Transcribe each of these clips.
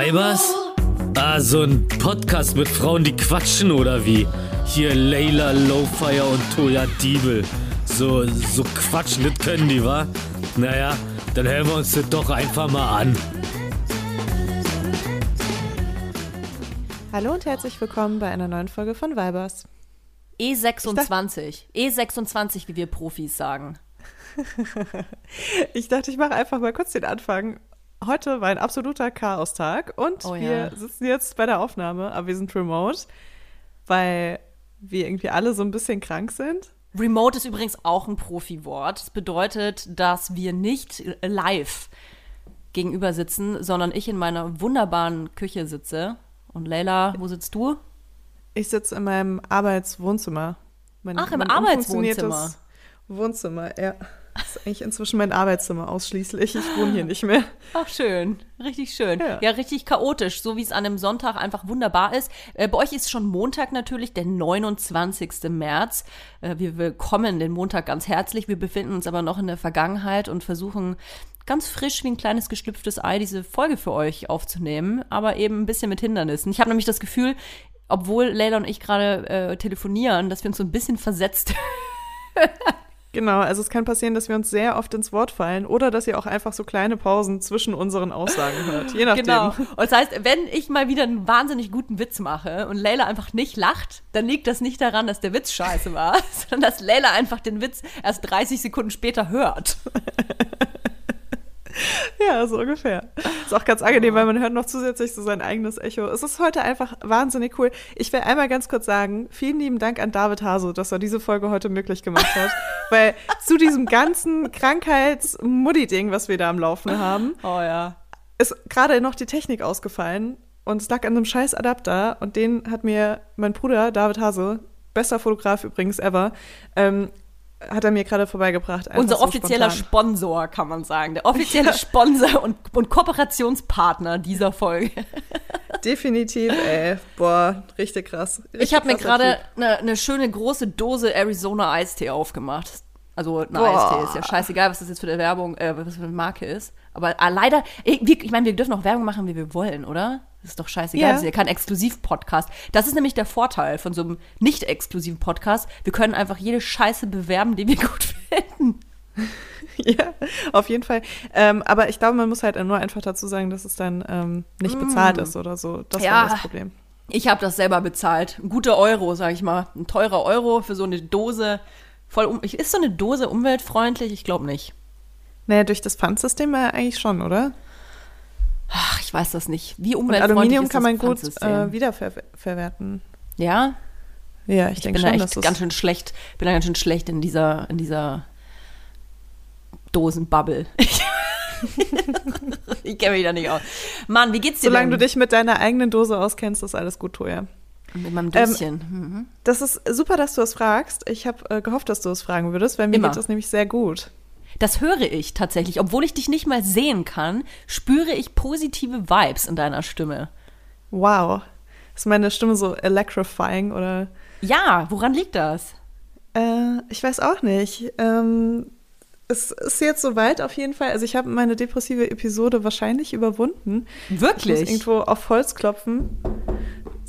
Weibers? Ah, so ein Podcast mit Frauen, die quatschen oder wie? Hier Layla Lowfire und Toya Diebel. So, so quatschen, das können die, wa? Naja, dann hören wir uns das doch einfach mal an. Hallo und herzlich willkommen bei einer neuen Folge von Weibers. E26. E26, wie wir Profis sagen. ich dachte, ich mache einfach mal kurz den Anfang. Heute war ein absoluter Chaostag und Oh ja. wir sitzen jetzt bei der Aufnahme, aber wir sind remote, weil wir irgendwie alle so ein bisschen krank sind. Remote ist übrigens auch ein Profi-Wort. Das bedeutet, dass wir nicht live gegenüber sitzen, sondern ich in meiner wunderbaren Küche sitze. Und Leila, wo sitzt du? Ich sitze in meinem Arbeitswohnzimmer. Mein, Ach, im Arbeitswohnzimmer. Wohnzimmer, ja. Das ist eigentlich inzwischen mein Arbeitszimmer ausschließlich. Ich wohne hier nicht mehr. Ach, schön. Richtig schön. Ja. Ja, richtig chaotisch, so wie es an einem Sonntag einfach wunderbar ist. Äh, bei euch ist schon Montag natürlich, der 29. März. Äh, wir willkommen den Montag ganz herzlich. Wir befinden uns aber noch in der Vergangenheit und versuchen ganz frisch wie ein kleines geschlüpftes Ei diese Folge für euch aufzunehmen, aber eben ein bisschen mit Hindernissen. Ich habe nämlich das Gefühl, obwohl Leila und ich gerade äh, telefonieren, dass wir uns so ein bisschen versetzt Genau, also es kann passieren, dass wir uns sehr oft ins Wort fallen oder dass ihr auch einfach so kleine Pausen zwischen unseren Aussagen hört. Je nachdem. Genau. Und das heißt, wenn ich mal wieder einen wahnsinnig guten Witz mache und Leila einfach nicht lacht, dann liegt das nicht daran, dass der Witz scheiße war, sondern dass Leila einfach den Witz erst 30 Sekunden später hört. Ja, so ungefähr. Ist auch ganz angenehm, weil man hört noch zusätzlich so sein eigenes Echo. Es ist heute einfach wahnsinnig cool. Ich will einmal ganz kurz sagen, vielen lieben Dank an David Haso, dass er diese Folge heute möglich gemacht hat. weil zu diesem ganzen Krankheits-Muddy-Ding, was wir da am Laufen haben, Oh ja. ist gerade noch die Technik ausgefallen und es lag an einem scheiß Adapter und den hat mir mein Bruder David Hase, bester Fotograf übrigens ever, ähm, hat er mir gerade vorbeigebracht. Unser so offizieller spontan. Sponsor, kann man sagen. Der offizielle Sponsor und, und Kooperationspartner dieser Folge. Definitiv, ey. Boah, richtig krass. Richtig Ich habe mir gerade eine, eine schöne große Dose Arizona Eistee aufgemacht. Also eine Boah. Eistee ist ja scheißegal, was das jetzt für eine Werbung, äh, was für eine Marke ist. Aber ah, leider, ich, ich meine, wir dürfen auch Werbung machen, wie wir wollen, oder? Das ist doch scheißegal. Ja. Das ist ja kein Exklusiv-Podcast. Das ist nämlich der Vorteil von so einem nicht exklusiven Podcast. Wir können einfach jede Scheiße bewerben, die wir gut finden. Ja, auf jeden Fall. Ähm, aber ich glaube, man muss halt nur einfach dazu sagen, dass es dann ähm, nicht bezahlt ist oder so. Das Mm. Ja. war das Problem. Ich habe das selber bezahlt. Ein guter Euro, sag ich mal. Ein teurer Euro für so eine Dose. Voll um ist so eine Dose umweltfreundlich? Ich glaube nicht. Naja, durch das Pfandsystem ja eigentlich schon, oder? Ach, ich weiß das nicht. Wie Und umweltfreundlich Aluminium ist kann man gut äh, wiederverwerten. Ja, Ja, ich, ich denke bin schon, da dass echt ganz schön schlecht. Bin da ganz schön schlecht in dieser in dieser Dosenbubble. ich kenne mich da nicht aus. Mann, wie geht's dir Solange du denn? dich mit deiner eigenen Dose auskennst, ist alles gut, Toja. Mit meinem Döschen. mhm. Das ist super, dass du es fragst. Ich habe äh, gehofft, dass du es fragen würdest, weil mir Immer. geht das nämlich sehr gut. Das höre ich tatsächlich. Obwohl ich dich nicht mal sehen kann, spüre ich positive Vibes in deiner Stimme. Wow. Ist meine Stimme so electrifying oder Ja, woran liegt das? Äh, ich weiß auch nicht. Ähm, es ist jetzt soweit auf jeden Fall. Also ich habe meine depressive Episode wahrscheinlich überwunden. Ich muss Wirklich? irgendwo auf Holz klopfen.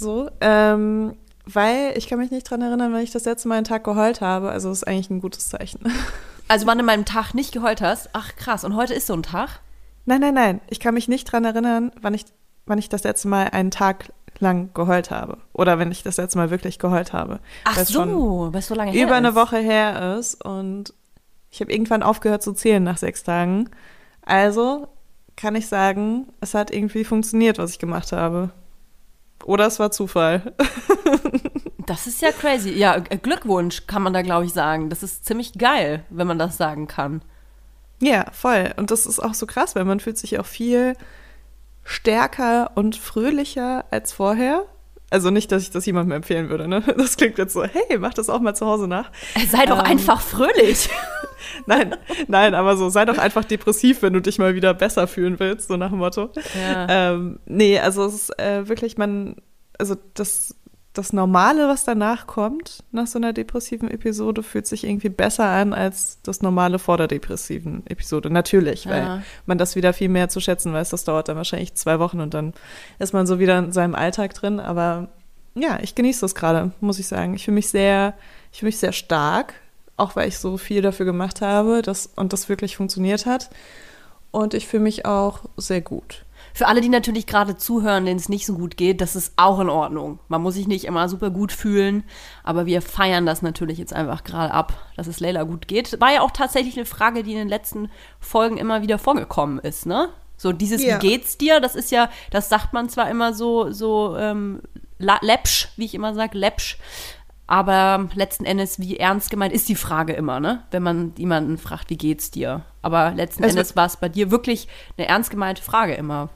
So. Ähm, weil ich kann mich nicht dran erinnern, wenn ich das letzte Mal einen Tag geheult habe. Also ist eigentlich ein gutes Zeichen. Also wann du meinem Tag nicht geheult hast? Ach krass, und heute ist so ein Tag? nein, nein, nein. Ich kann mich nicht dran erinnern, wann ich, wann ich das letzte Mal einen Tag lang geheult habe. Oder wenn ich das letzte Mal wirklich geheult habe. Ach Weil es schon so, weil es so lange her über eine ist. Woche her ist und ich habe irgendwann aufgehört zu zählen nach sechs Tagen. Also kann ich sagen, es hat irgendwie funktioniert, was ich gemacht habe. Oder es war Zufall. Das ist ja crazy. Ja, äh, Glückwunsch kann man da, glaube ich, sagen. Das ist ziemlich geil, wenn man das sagen kann. ja, voll. Und das ist auch so krass, weil man fühlt sich auch viel stärker und fröhlicher als vorher. Also nicht, dass ich das jemandem empfehlen würde, ne? Das klingt jetzt so, hey, mach das auch mal zu Hause nach. Sei doch Ähm. einfach fröhlich. Nein, nein, aber so, sei doch einfach depressiv, wenn du dich mal wieder besser fühlen willst, so nach dem Motto. Ja. Ähm, nee, also es ist äh, wirklich, man, also das das Normale, was danach kommt, nach so einer depressiven Episode, fühlt sich irgendwie besser an als das Normale vor der depressiven Episode. Natürlich, weil Ja. man das wieder viel mehr zu schätzen weiß. Das dauert dann wahrscheinlich zwei Wochen und dann ist man so wieder in seinem Alltag drin. Aber ja, ich genieße das gerade, muss ich sagen. Ich fühle mich sehr, ich fühle mich sehr stark, auch weil ich so viel dafür gemacht habe dass, und das wirklich funktioniert hat. Und ich fühle mich auch sehr gut. Für alle, die natürlich gerade zuhören, denen es nicht so gut geht, das ist auch in Ordnung. Man muss sich nicht immer super gut fühlen, aber wir feiern das natürlich jetzt einfach gerade ab, dass es Leila gut geht. War ja auch tatsächlich eine Frage, die in den letzten Folgen immer wieder vorgekommen ist, ne? So dieses Ja. Wie geht's dir? Das ist ja, das sagt man zwar immer so so ähm, läppsch, wie ich immer sage, läppsch. Aber letzten Endes, wie ernst gemeint ist die Frage immer, ne? Wenn man jemanden fragt, wie geht's dir? Aber letzten Also- Endes war es bei dir wirklich eine ernst gemeinte Frage immer.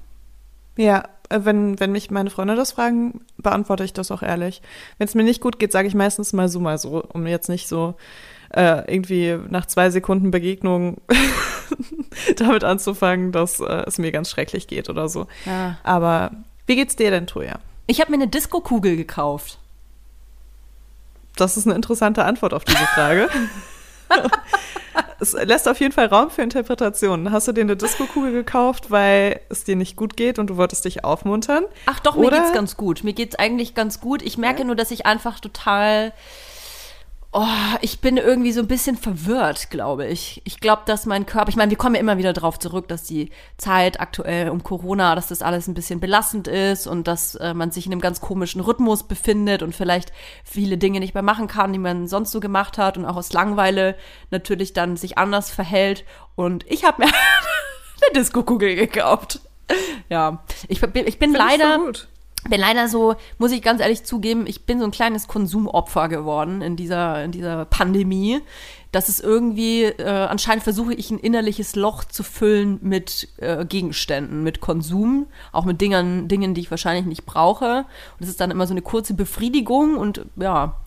Ja, äh, wenn, wenn mich meine Freunde das fragen, beantworte ich das auch ehrlich. Wenn es mir nicht gut geht, sage ich meistens mal so, mal so, um jetzt nicht so äh, irgendwie nach zwei Sekunden Begegnung damit anzufangen, dass äh, es mir ganz schrecklich geht oder so. Ja. Aber wie geht's dir denn, Toja? Ich habe mir eine Disco-Kugel gekauft. Das ist eine interessante Antwort auf diese Frage. es lässt auf jeden Fall Raum für Interpretationen. Hast du dir eine Disco-Kugel gekauft, weil es dir nicht gut geht und du wolltest dich aufmuntern? Ach doch, mir Oder- geht's ganz gut. Mir geht's eigentlich ganz gut. Ich merke nur, dass ich einfach total. Oh, ich bin irgendwie so ein bisschen verwirrt, glaube ich. Ich glaube, dass mein Körper, ich meine, wir kommen ja immer wieder drauf zurück, dass die Zeit aktuell um Corona, dass das alles ein bisschen belastend ist und dass äh, man sich in einem ganz komischen Rhythmus befindet und vielleicht viele Dinge nicht mehr machen kann, die man sonst so gemacht hat und auch aus Langeweile natürlich dann sich anders verhält. Und ich habe mir eine Disco-Kugel gekauft. Ja, ich, bin- ich bin Find ich leider gut. Bin leider so, muss ich ganz ehrlich zugeben, ich bin so ein kleines Konsumopfer geworden in dieser, in dieser Pandemie. Das ist irgendwie, äh, anscheinend versuche ich ein innerliches Loch zu füllen mit äh, Gegenständen, mit Konsum, auch mit Dingen, Dingen, die ich wahrscheinlich nicht brauche. Und es ist dann immer so eine kurze Befriedigung und ja,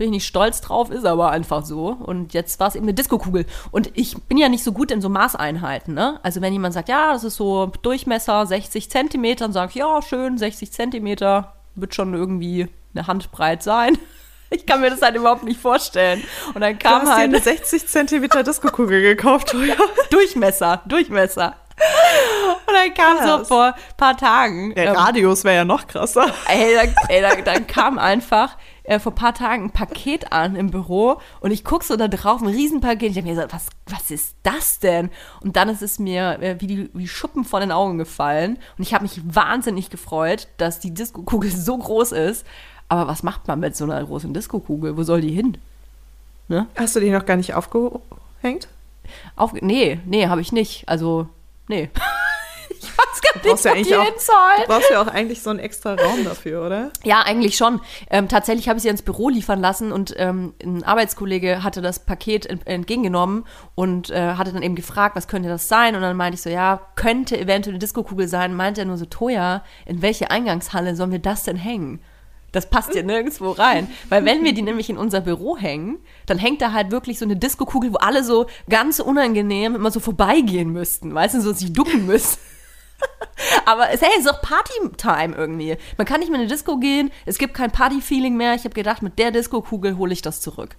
bin ich nicht stolz drauf, ist aber einfach so. Und jetzt war es eben eine Diskokugel. Und ich bin ja nicht so gut in so Maßeinheiten, ne? Also wenn jemand sagt, ja, das ist so Durchmesser 60 Zentimeter, dann sage ich, ja, schön, 60 Zentimeter wird schon irgendwie eine Handbreit sein. Ich kann mir das halt überhaupt nicht vorstellen. Und dann Du kam hast dir halt eine 60 Zentimeter Disco-Kugel gekauft, Toja. Durchmesser, Durchmesser. Und dann kam so Krass. vor ein paar Tagen. Der ähm, Radius wäre ja noch krasser. Ey, dann, ey, dann, dann kam einfach äh, vor ein paar Tagen ein Paket an im Büro und ich guck so da drauf, ein Riesenpaket. Ich hab mir gesagt, was, was ist das denn? Und dann ist es mir äh, wie, die, wie Schuppen von den Augen gefallen und ich habe mich wahnsinnig gefreut, dass die Diskokugel so groß ist. Aber was macht man mit so einer großen Diskokugel? Wo soll die hin? Hast du die noch gar nicht aufgehängt? Auf, nee, nee, habe ich nicht. Also, nee. weiß gar nicht, ja eigentlich auch- hin soll. Du brauchst ja auch eigentlich so einen extra Raum dafür, oder? Ja, eigentlich schon. Ähm, tatsächlich habe ich sie ins Büro liefern lassen und ähm, ein Arbeitskollege hatte das Paket ent entgegengenommen und äh, hatte dann eben gefragt, was könnte das sein? Und dann meinte ich so, ja, könnte eventuell eine Diskokugel sein. Meinte er nur so, Toja, in welche Eingangshalle sollen wir das denn hängen? Das passt ja nirgendwo rein. Weil wenn wir die nämlich in unser Büro hängen, dann hängt da halt wirklich so eine Diskokugel, wo alle so ganz unangenehm immer so vorbeigehen müssten, weißt du, so sich ducken müssen. Aber es, hey, es ist auch Party-Time irgendwie. Man kann nicht mehr in eine Disco gehen, es gibt kein Party-Feeling mehr. Ich habe gedacht, mit der Disco-Kugel hole ich das zurück.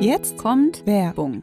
Jetzt kommt Werbung.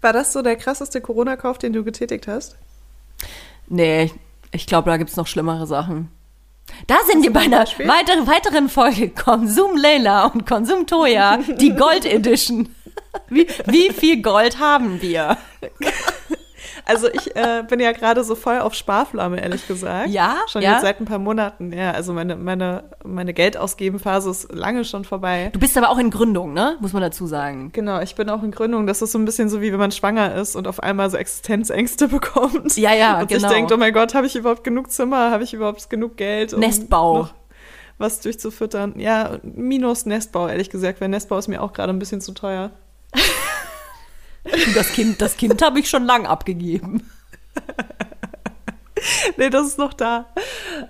War das so der krasseste Corona-Kauf, den du getätigt hast? Nee, ich glaube, da gibt's noch schlimmere Sachen. Da sind wir bei einer weiteren, weiteren Folge Konsum Leila und Konsum Toya, die Gold Edition. Wie, wie viel Gold haben wir? Also ich äh, bin ja gerade so voll auf Sparflamme, ehrlich gesagt. Ja? Schon ja? jetzt seit ein paar Monaten. Ja, also meine, meine, meine Geldausgebenphase ist lange schon vorbei. Du bist aber auch in Gründung, ne? Muss man dazu sagen. Genau, ich bin auch in Gründung. Das ist so ein bisschen so, wie wenn man schwanger ist und auf einmal so Existenzängste bekommt. Ja, ja, und genau. sich denkt, oh mein Gott, habe ich überhaupt genug Zimmer? Habe ich überhaupt genug Geld? Um Nestbau. was durchzufüttern. Ja, minus Nestbau, ehrlich gesagt, weil Nestbau ist mir auch gerade ein bisschen zu teuer. das Kind, das Kind habe ich schon lang abgegeben. nee, das ist noch da.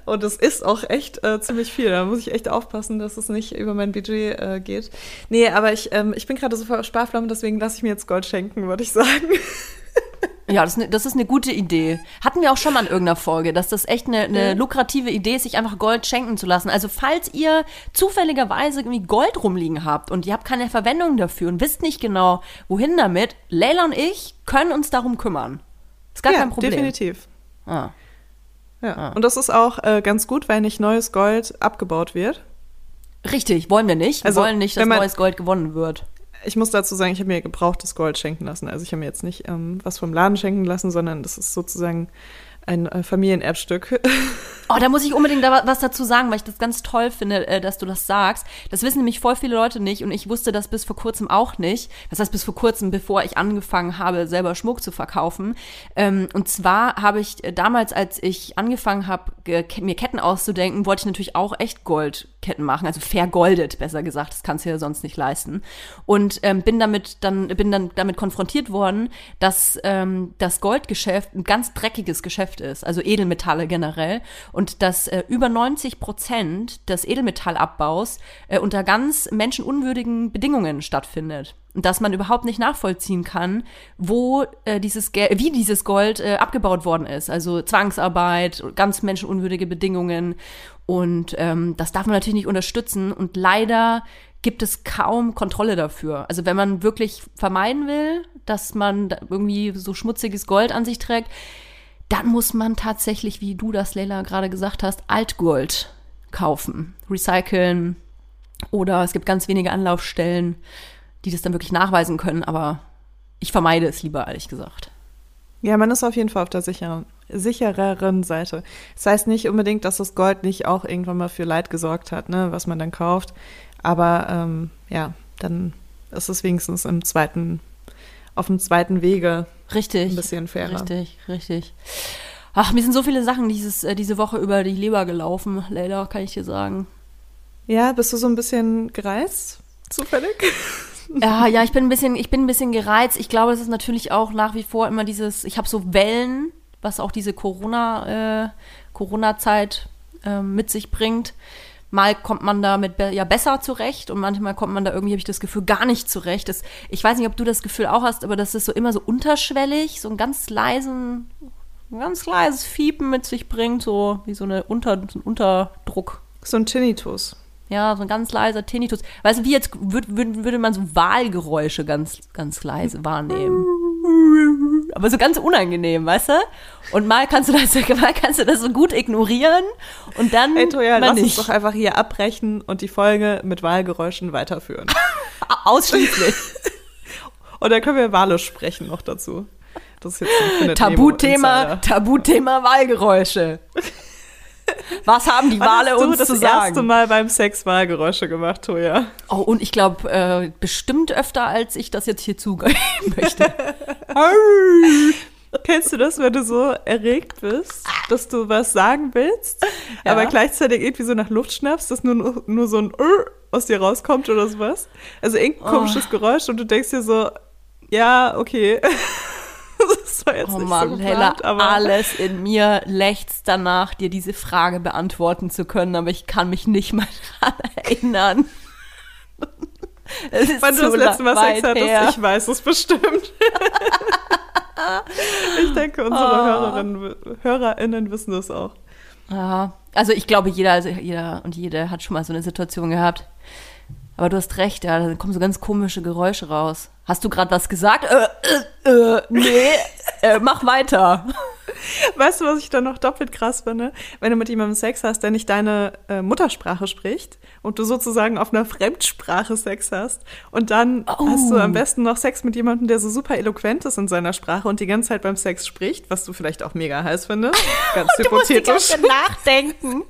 Und es ist auch echt äh, ziemlich viel. Da muss ich echt aufpassen, dass es nicht über mein Budget äh, geht. Nee, aber ich, ähm, ich bin gerade so voll Sparflamme, deswegen lasse ich mir jetzt Gold schenken, würde ich sagen. Ja, das ist, eine, das ist eine gute Idee. Hatten wir auch schon mal in irgendeiner Folge, dass das echt eine, eine lukrative Idee ist, sich einfach Gold schenken zu lassen. Also falls ihr zufälligerweise irgendwie Gold rumliegen habt und ihr habt keine Verwendung dafür und wisst nicht genau, wohin damit, Leila und ich können uns darum kümmern. Ist gar ja, kein Problem. definitiv. Ah. Ja. Ah. Und das ist auch äh, ganz gut, weil nicht neues Gold abgebaut wird. Richtig, wollen wir nicht. Wir Also, wollen nicht, dass man- neues Gold gewonnen wird. Ich muss dazu sagen, ich habe mir gebrauchtes Gold schenken lassen. Also ich habe mir jetzt nicht ähm, was vom Laden schenken lassen, sondern das ist sozusagen ein äh, Familienerbstück. Oh, da muss ich unbedingt da wa- was dazu sagen, weil ich das ganz toll finde, äh, dass du das sagst. Das wissen nämlich voll viele Leute nicht und ich wusste das bis vor kurzem auch nicht. Das heißt, bis vor kurzem, bevor ich angefangen habe, selber Schmuck zu verkaufen. Ähm, und zwar habe ich äh, damals, als ich angefangen habe, mir Ketten auszudenken, wollte ich natürlich auch echt Goldketten machen, also vergoldet, besser gesagt. Das kannst du ja sonst nicht leisten. Und ähm, bin damit dann bin dann damit konfrontiert worden, dass ähm, das Goldgeschäft ein ganz dreckiges Geschäft ist, also Edelmetalle generell und dass äh, über 90 Prozent des Edelmetallabbaus äh, unter ganz menschenunwürdigen Bedingungen stattfindet. Und dass man überhaupt nicht nachvollziehen kann, wo äh, dieses Gel wie dieses Gold äh, abgebaut worden ist. Also Zwangsarbeit, ganz menschenunwürdige Bedingungen. Und ähm, das darf man natürlich nicht unterstützen. Und leider gibt es kaum Kontrolle dafür. Also wenn man wirklich vermeiden will, dass man irgendwie so schmutziges Gold an sich trägt, dann muss man tatsächlich, wie du das, Leila, gerade gesagt hast, Altgold kaufen, recyceln oder es gibt ganz wenige Anlaufstellen, die das dann wirklich nachweisen können, aber ich vermeide es lieber, ehrlich gesagt. Ja, man ist auf jeden Fall auf der sicheren, sichereren Seite. Das heißt nicht unbedingt, dass das Gold nicht auch irgendwann mal für Leid gesorgt hat, ne, was man dann kauft. Aber ähm, ja, dann ist es wenigstens im zweiten, auf dem zweiten Wege Richtig. ein bisschen fairer. Richtig, richtig. Ach, mir sind so viele Sachen dieses, äh, diese Woche über die Leber gelaufen, Leila, kann ich dir sagen. Ja, bist du so ein bisschen gereist? Zufällig? Ja, ja, ich bin ein bisschen, ich bin ein bisschen gereizt. Ich glaube, es ist natürlich auch nach wie vor immer dieses, ich habe so Wellen, was auch diese Corona, äh, Corona-Zeit äh, mit sich bringt. Mal kommt man damit ja besser zurecht und manchmal kommt man da irgendwie, habe ich das Gefühl, gar nicht zurecht. Das, ich weiß nicht, ob du das Gefühl auch hast, aber das ist so immer so unterschwellig, so einen ganz leisen, ein ganz leises Fiepen mit sich bringt, so wie so, eine Unter, so ein Unterdruck. So ein Tinnitus. Ja, so ein ganz leiser Tinnitus. Weißt du, wie jetzt würd, würd, würde man so Wahlgeräusche ganz, ganz leise wahrnehmen. Aber so ganz unangenehm, weißt du? Und mal kannst du das, mal kannst du das so gut ignorieren und dann Hey Toja, lass uns nicht. doch einfach hier abbrechen und die Folge mit Wahlgeräuschen weiterführen. Ausschließlich. Und dann können wir Wale sprechen noch dazu. Das ist jetzt ein Tabuthema. Tabuthema Wahlgeräusche. Was haben die Wale hast du uns das zu erste sagen? Mal beim Sex Wahlgeräusche gemacht, Toja? Oh, und ich glaube, äh, bestimmt öfter, als ich das jetzt hier zugeben möchte. Kennst du das, wenn du so erregt bist, dass du was sagen willst, Ja. aber gleichzeitig irgendwie so nach Luft schnappst, dass nur, nur so ein Ur aus dir rauskommt oder sowas? Also irgendein Oh. komisches Geräusch und du denkst dir so, ja, okay. das war jetzt Oh nicht Mann, so Hella, geplant, aber alles in mir lechzt danach, dir diese Frage beantworten zu können, aber ich kann mich nicht mal dran erinnern. Es ist wann du das letzte Mal Sex hattest, her. ich weiß es bestimmt. ich denke, unsere Oh. Hörerinnen, HörerInnen wissen das auch. Ja, also ich glaube, jeder, also jeder und jede hat schon mal so eine Situation gehabt. Aber du hast recht, ja, da kommen so ganz komische Geräusche raus. Hast du gerade was gesagt? Äh, äh, äh, nee, äh, mach weiter. Weißt du, was ich dann noch doppelt krass finde? Wenn du mit jemandem Sex hast, der nicht deine äh, Muttersprache spricht und du sozusagen auf einer Fremdsprache Sex hast und dann Oh. hast du am besten noch Sex mit jemandem, der so super eloquent ist in seiner Sprache und die ganze Zeit beim Sex spricht, was du vielleicht auch mega heiß findest. Ganz Du musst die hypothetisch. ganze Zeit nachdenken.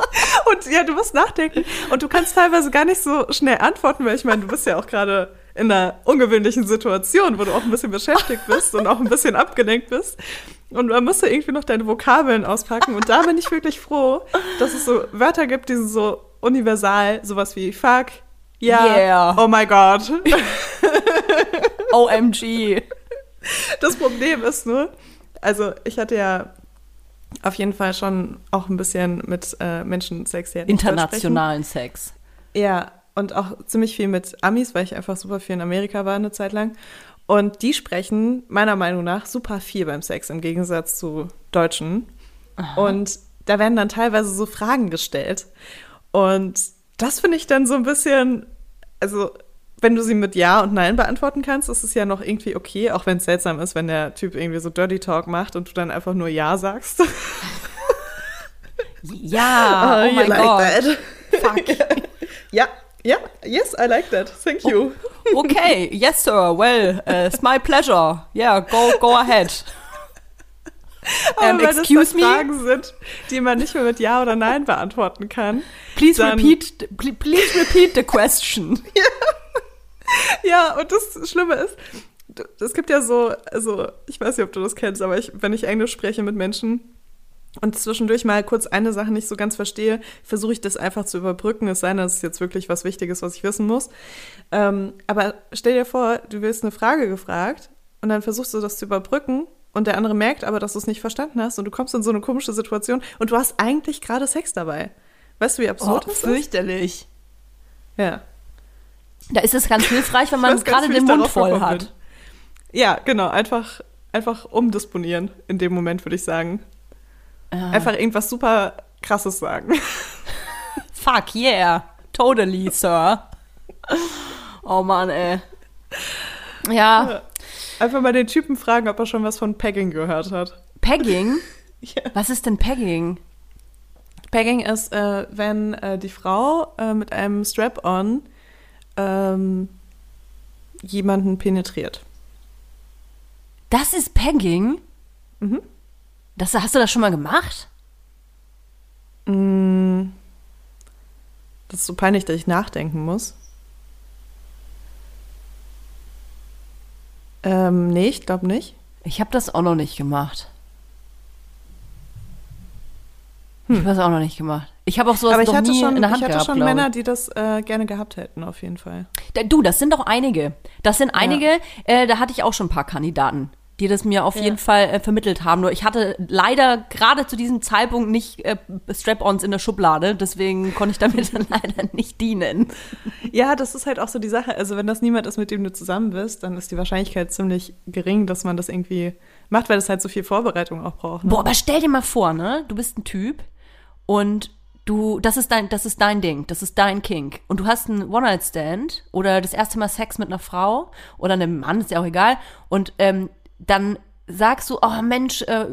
Und ja, du musst nachdenken. Und du kannst teilweise gar nicht so schnell antworten, weil ich meine, du bist ja auch gerade in einer ungewöhnlichen Situation, wo du auch ein bisschen beschäftigt bist und auch ein bisschen abgelenkt bist. Und dann musst du irgendwie noch deine Vokabeln auspacken. Und da bin ich wirklich froh, dass es so Wörter gibt, die sind so universal, sowas wie fuck, ja, Yeah. oh my God. OMG. Das Problem ist nur, also ich hatte ja auf jeden Fall schon auch ein bisschen mit äh, Menschen Sex, sprechen. Internationalen Sex. Ja, und auch ziemlich viel mit Amis, weil ich einfach super viel in Amerika war eine Zeit lang. Und die sprechen meiner Meinung nach super viel beim Sex im Gegensatz zu Deutschen. Und da werden dann teilweise so Fragen gestellt. Und das finde ich dann so ein bisschen, also wenn du sie mit Ja und Nein beantworten kannst, ist es ja noch irgendwie okay, auch wenn es seltsam ist, wenn der Typ irgendwie so Dirty Talk macht und du dann einfach nur Ja sagst. Ja, oh, you mein like Gott. that? Fuck. Ja, ja, yes, I like that. Thank you. Okay, yes, sir. Well, uh, it's my pleasure. Yeah, go, go ahead. Aber Um, wenn excuse es me? Fragen sind, die man nicht mehr mit Ja oder Nein beantworten kann. Please repeat, pl- please repeat the question. Ja, und das Schlimme ist, es gibt ja so, also ich weiß nicht, ob du das kennst, aber ich, wenn ich Englisch spreche mit Menschen und zwischendurch mal kurz eine Sache nicht so ganz verstehe, versuche ich das einfach zu überbrücken, es sei denn, es ist jetzt wirklich was Wichtiges, was ich wissen muss. Ähm, aber stell dir vor, du wirst eine Frage gefragt und dann versuchst du das zu überbrücken und der andere merkt aber, dass du es nicht verstanden hast und du kommst in so eine komische Situation und du hast eigentlich gerade Sex dabei. Weißt du, wie absurd das ist? Oh, fürchterlich. Ja. Da ist es ganz hilfreich, wenn man weiß gerade den Mund voll hat. bin. Ja, genau. Einfach, einfach umdisponieren in dem Moment, würde ich sagen. Ja. Einfach irgendwas super krasses sagen. Fuck yeah. Totally, Sir. Oh Mann, ey. Ja, Einfach mal den Typen fragen, ob er schon was von Pegging gehört hat. Pegging? Ja. Was ist denn Pegging? Pegging ist, äh, wenn äh, die Frau äh, mit einem Strap-on ähm, jemanden penetriert. Das ist Pegging? Mhm. Das, hast du das schon mal gemacht? Mm. Das ist so peinlich, dass ich nachdenken muss. Ähm, nee, ich glaube nicht. Ich habe das auch noch nicht gemacht. Ich habe das auch noch nicht gemacht. Ich habe auch sowas Hm. Aber ich noch hatte nie schon, in der Hand ich hatte gehabt, schon. Männer, die das äh, gerne gehabt hätten, auf jeden Fall. Da- Du, das sind doch einige. Das sind einige, äh, da hatte ich auch schon ein paar Kandidaten, die das mir auf jeden Fall äh, vermittelt haben. Nur ich hatte leider gerade zu diesem Zeitpunkt nicht äh, Strap-ons in der Schublade, deswegen konnte ich damit dann leider nicht dienen. Ja, das ist halt auch so die Sache. Also, wenn das niemand ist, mit dem du zusammen bist, dann ist die Wahrscheinlichkeit ziemlich gering, dass man das irgendwie macht, weil das halt so viel Vorbereitung auch braucht. Ne? Boah, aber stell dir mal vor, ne? Du bist ein Typ und du, das ist dein, das ist dein Ding, das ist dein Kink. Und du hast einen One-Night-Stand oder das erste Mal Sex mit einer Frau oder einem Mann, ist ja auch egal. Und ähm, dann sagst du, oh Mensch, äh,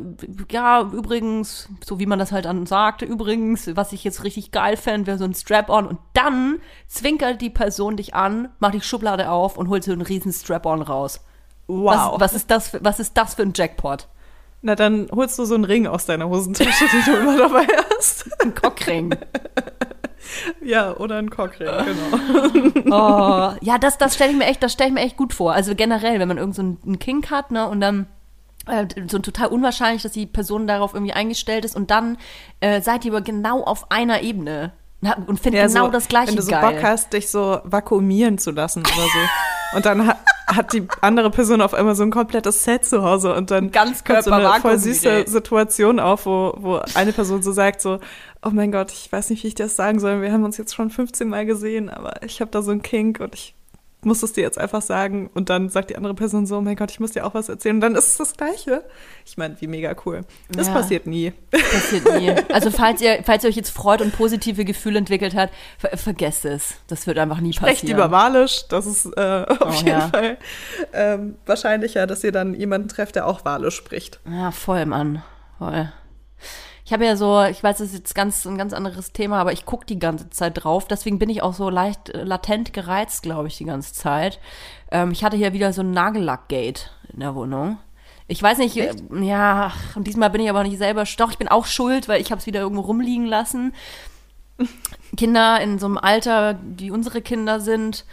ja, übrigens, so wie man das halt dann sagte, übrigens, was ich jetzt richtig geil fände, wäre so ein Strap-on. Und dann zwinkert die Person dich an, macht die Schublade auf und holt so einen riesen Strap-on raus. Wow. Was, was, ist das für, was ist das für ein Jackpot? Na, dann holst du so einen Ring aus deiner Hosentasche, den du immer dabei hast. Ein Cockring. ja, oder ein Cockring, genau. Oh, ja, das, das stelle ich mir echt, das stelle ich mir echt gut vor. Also generell, wenn man irgend so einen Kink hat, ne, und dann äh, so total unwahrscheinlich, dass die Person darauf irgendwie eingestellt ist und dann äh, seid ihr aber genau auf einer Ebene und findet Ja, genau so, das gleiche Wenn du so geil. Bock hast, dich so vakuumieren zu lassen oder so. Und dann ha hat die andere Person auf einmal so ein komplettes Set zu Hause und dann kommt so eine voll süße. Situation auf, wo, wo eine Person so sagt so, oh mein Gott, ich weiß nicht, wie ich das sagen soll. Wir haben uns jetzt schon 15 Mal gesehen, aber ich habe da so ein Kink und ich muss es dir jetzt einfach sagen. Und dann sagt die andere Person so, oh mein Gott, ich muss dir auch was erzählen. Und dann ist es das Gleiche. Ich meine, wie mega cool. Das Ja. passiert nie. passiert nie. Also falls ihr, falls ihr euch jetzt freut und positive Gefühle entwickelt habt, ver vergesst es. Das wird einfach nie Sprecht passieren. lieber Walisch, das ist äh, auf Oh, jeden ja. Fall ähm, wahrscheinlicher, dass ihr dann jemanden trefft, der auch Walisch spricht. Ja, voll, Mann. Voll. Ich habe ja so, ich weiß, das ist jetzt ganz ein ganz anderes Thema, aber ich gucke die ganze Zeit drauf. Deswegen bin ich auch so leicht äh, latent gereizt, glaube ich, die ganze Zeit. Ähm, ich hatte hier wieder so ein Nagellackgate in der Wohnung. Ich weiß nicht, äh, ja, ach, und diesmal bin ich aber nicht selber, doch, ich bin auch schuld, weil ich habe es wieder irgendwo rumliegen lassen. Kinder in so einem Alter, wie unsere Kinder sind,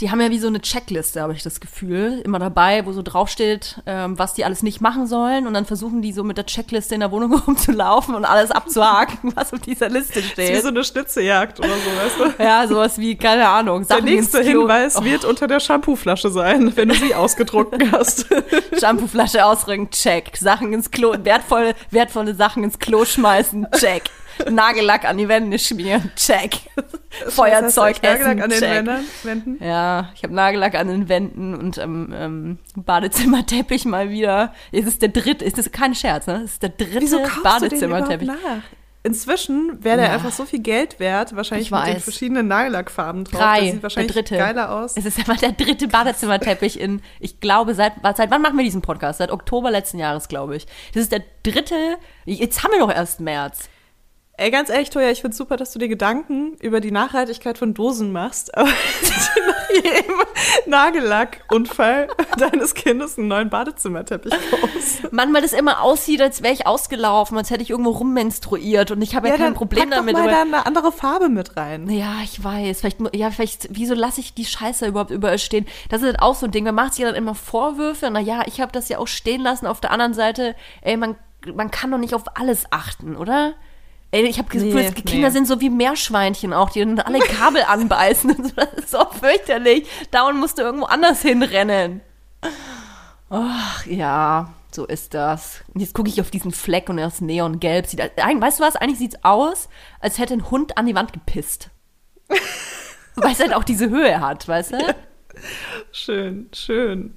die haben ja wie so eine Checkliste, habe ich das Gefühl, immer dabei, wo so draufsteht, ähm, was die alles nicht machen sollen. Und dann versuchen die so mit der Checkliste in der Wohnung rumzulaufen und alles abzuhaken, was auf dieser Liste Das ist wie so steht. eine Schnitzejagd oder so, weißt du? Ja, sowas wie, keine Ahnung, Der Sachen nächste ins Klo, Hinweis wird unter der Shampooflasche sein, wenn du sie ausgedruckt hast. Shampooflasche ausrücken, check. Sachen ins Klo, wertvolle, wertvolle Sachen ins Klo schmeißen, check. Nagellack an die Wände schmieren, check. Feuerzeug Hast du echt Nagellack essen, an den check. Wänden, Wänden. Ja, ich habe Nagellack an den Wänden und am ähm, Badezimmerteppich mal wieder. Es ist der dritte, ist das kein Scherz, ne? Es ist der dritte Wieso kaufst du den Badezimmerteppich. nach? Inzwischen wäre der Ja. einfach so viel Geld wert, wahrscheinlich Ich mit den verschiedenen Nagellackfarben drauf. Drei, der sieht der wahrscheinlich dritte. geiler aus. Es ist einfach der dritte Badezimmerteppich in, ich glaube, seit, seit wann machen wir diesen Podcast? Seit Oktober letzten Jahres, glaube ich. Das ist der dritte, jetzt haben wir doch erst März. Ey, ganz ehrlich, Toja, ich find's super, dass du dir Gedanken über die Nachhaltigkeit von Dosen machst, aber nach jedem Nagellackunfall deines Kindes einen neuen Badezimmerteppich kaufst. Mann, weil das immer aussieht, als wäre ich ausgelaufen, als hätte ich irgendwo rummenstruiert und ich habe ja, kein Problem pack damit. Doch mal da eine andere Farbe mit rein. Ja, ich weiß. Vielleicht, ja, vielleicht, wieso lasse ich die Scheiße überhaupt überall stehen? Das ist halt auch so ein Ding. Man macht sich ja dann immer Vorwürfe. Na ja, ich habe das ja auch stehen lassen. Auf der anderen Seite, ey, man, man kann doch nicht auf alles achten, oder? Ey, ich habe Gefühl, Nee, Kinder nee. sind so wie Meerschweinchen auch, die alle Kabel anbeißen und so. Das ist so fürchterlich. Dauernd musst du irgendwo anders hinrennen. Ach, ja, so ist das. Und jetzt gucke ich auf diesen Fleck und das Neongelb sieht, weißt du was? Eigentlich sieht's aus, als hätte ein Hund an die Wand gepisst. Weil es halt auch diese Höhe hat, weißt du? Schön, schön.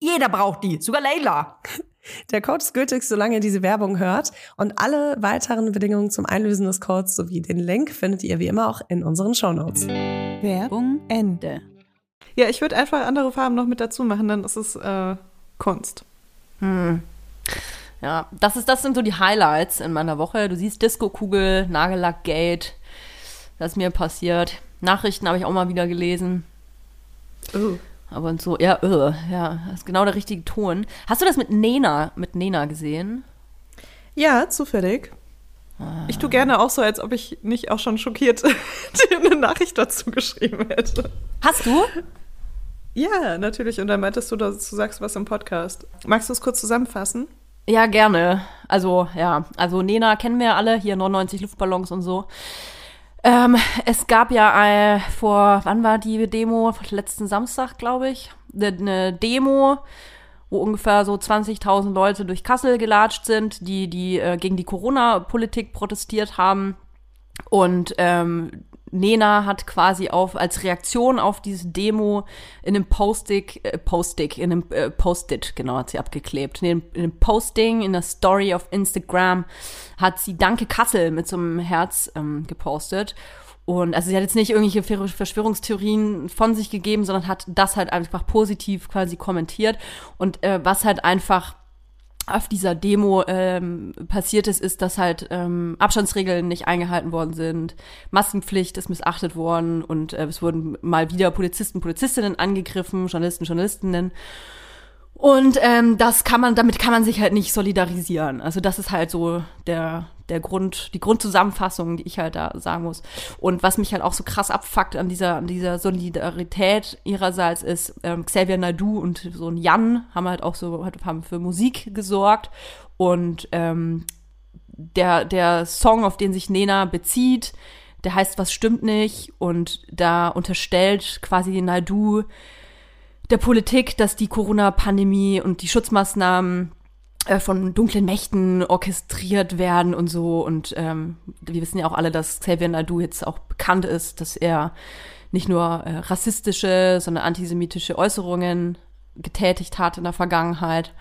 jeder braucht die, sogar Layla. Der Code ist gültig, solange ihr diese Werbung hört. Und alle weiteren Bedingungen zum Einlösen des Codes sowie den Link findet ihr wie immer auch in unseren Shownotes. Werbung Ende. Ja, ich würde einfach andere Farben noch mit dazu machen, dann ist es äh, Kunst. Hm. Ja, das, ist, das sind so die Highlights in meiner Woche. Du siehst Disco-Kugel, Nagellackgate. Das ist mir passiert. Nachrichten habe ich auch mal wieder gelesen. Oh. Aber und so, ja, äh, ja, das ist genau der richtige Ton. Hast du das mit Nena, mit Nena gesehen? Ja, zufällig. Ich tue gerne auch so, als ob ich nicht auch schon schockiert dir eine Nachricht dazu geschrieben hätte. Hast du? Ja, natürlich. Und dann meintest du, dass du sagst was im Podcast. Magst du es kurz zusammenfassen? Ja, gerne. Also, ja, also Nena kennen wir alle, hier 99 Luftballons und so. Ähm, es gab ja äh, vor, wann war die Demo? Letzten Samstag, glaube ich. Eine ne Demo, wo ungefähr so 20.000 Leute durch Kassel gelatscht sind, die, die äh, gegen die Corona-Politik protestiert haben. Und ähm, Nena hat quasi auf als Reaktion auf diese Demo in einem Postig, äh, Postig, in einem äh, Post-it, genau, hat sie abgeklebt. In einem, in einem Posting, in der Story auf Instagram hat sie Danke Kassel mit so einem Herz ähm, gepostet. Und also sie hat jetzt nicht irgendwelche Ver- Verschwörungstheorien von sich gegeben, sondern hat das halt einfach positiv quasi kommentiert. Und äh, was halt einfach auf dieser Demo ähm, passiert ist, ist, dass halt ähm, Abstandsregeln nicht eingehalten worden sind, Maskenpflicht ist missachtet worden und äh, es wurden mal wieder Polizisten, Polizistinnen angegriffen, Journalisten, Journalistinnen. Und ähm, das kann man, damit kann man sich halt nicht solidarisieren. Also das ist halt so der, der Grund, die Grundzusammenfassung, die ich halt da sagen muss. Und was mich halt auch so krass abfuckt an dieser, an dieser Solidarität ihrerseits ist, ähm, Xavier Naidu und so ein Jan haben halt auch so, haben für Musik gesorgt. Und ähm, der, der Song, auf den sich Nena bezieht, der heißt Was stimmt nicht? Und da unterstellt quasi Naidu der Politik, dass die Corona-Pandemie und die Schutzmaßnahmen äh, von dunklen Mächten orchestriert werden und so. Und ähm, wir wissen ja auch alle, dass Xavier Naidu jetzt auch bekannt ist, dass er nicht nur äh, rassistische, sondern antisemitische Äußerungen getätigt hat in der Vergangenheit.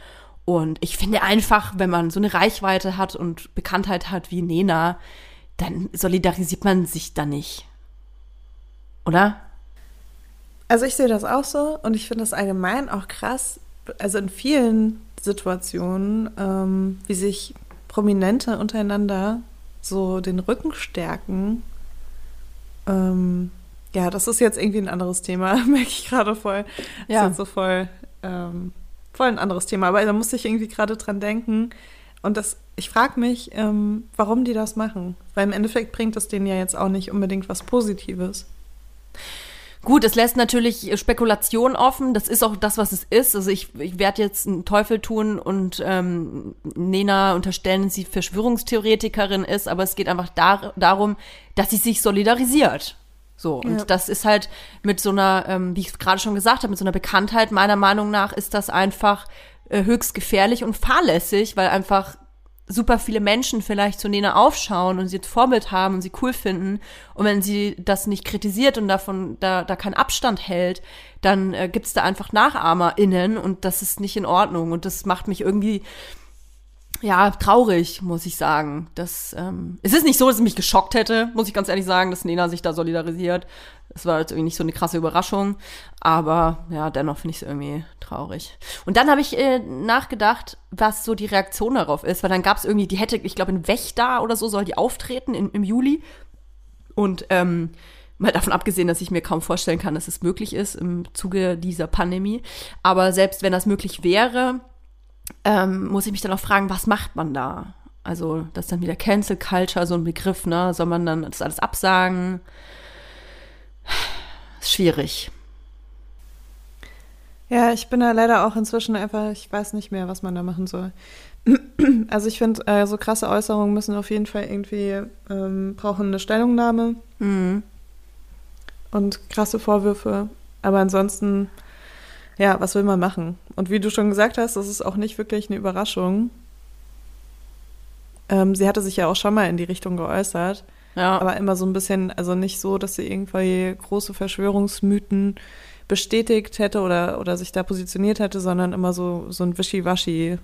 Und ich finde einfach, wenn man so eine Reichweite hat und Bekanntheit hat wie Nena, dann solidarisiert man sich da nicht. Oder? Also ich sehe das auch so und ich finde das allgemein auch krass, also in vielen Situationen, ähm, wie sich Prominente untereinander so den Rücken stärken. Ähm, ja, das ist jetzt irgendwie ein anderes Thema, merke ich gerade voll. Das Ja. ist jetzt so voll, ähm, voll ein anderes Thema. Aber da musste ich irgendwie gerade dran denken. Und das, ich frage mich, ähm, warum die das machen. Weil im Endeffekt bringt das denen ja jetzt auch nicht unbedingt was Positives. Gut, es lässt natürlich Spekulation offen. Das ist auch das, was es ist. Also ich, ich werde jetzt einen Teufel tun und ähm, Nena unterstellen, dass sie Verschwörungstheoretikerin ist, aber es geht einfach dar darum, dass sie sich solidarisiert. So, und Ja. das ist halt mit so einer, ähm, wie ich gerade schon gesagt habe, mit so einer Bekanntheit, meiner Meinung nach, ist das einfach äh, höchst gefährlich und fahrlässig, weil einfach super viele Menschen vielleicht zu Nena aufschauen und sie als Vorbild haben und sie cool finden. Und wenn sie das nicht kritisiert und davon da, da keinen Abstand hält, dann äh, gibt's da einfach NachahmerInnen und das ist nicht in Ordnung. Und das macht mich irgendwie ja, traurig, muss ich sagen. Das, ähm, es ist nicht so, dass es mich geschockt hätte, muss ich ganz ehrlich sagen, dass Nena sich da solidarisiert. Das war jetzt irgendwie nicht so eine krasse Überraschung. Aber ja, dennoch finde ich es irgendwie traurig. Und dann habe ich äh, nachgedacht, was so die Reaktion darauf ist, weil dann gab es irgendwie, die hätte, ich glaube, in Wächter oder so soll die auftreten in, im Juli. Und ähm, mal davon abgesehen, dass ich mir kaum vorstellen kann, dass es möglich ist im Zuge dieser Pandemie. Aber selbst wenn das möglich wäre, ähm, muss ich mich dann auch fragen, was macht man da? Also, das ist dann wieder Cancel Culture, so ein Begriff, ne? Soll man dann das alles absagen? Ist schwierig. Ja, ich bin da leider auch inzwischen einfach, ich weiß nicht mehr, was man da machen soll. Also ich finde, äh, so krasse Äußerungen müssen auf jeden Fall irgendwie, ähm, brauchen eine Stellungnahme Mhm. und krasse Vorwürfe. Aber ansonsten, ja, was will man machen? Und wie du schon gesagt hast, das ist auch nicht wirklich eine Überraschung. Ähm, sie hatte sich ja auch schon mal in die Richtung geäußert, Ja, aber immer so ein bisschen, also nicht so, dass sie irgendwie große Verschwörungsmythen bestätigt hätte oder, oder sich da positioniert hätte, sondern immer so, so ein Wischiwaschi,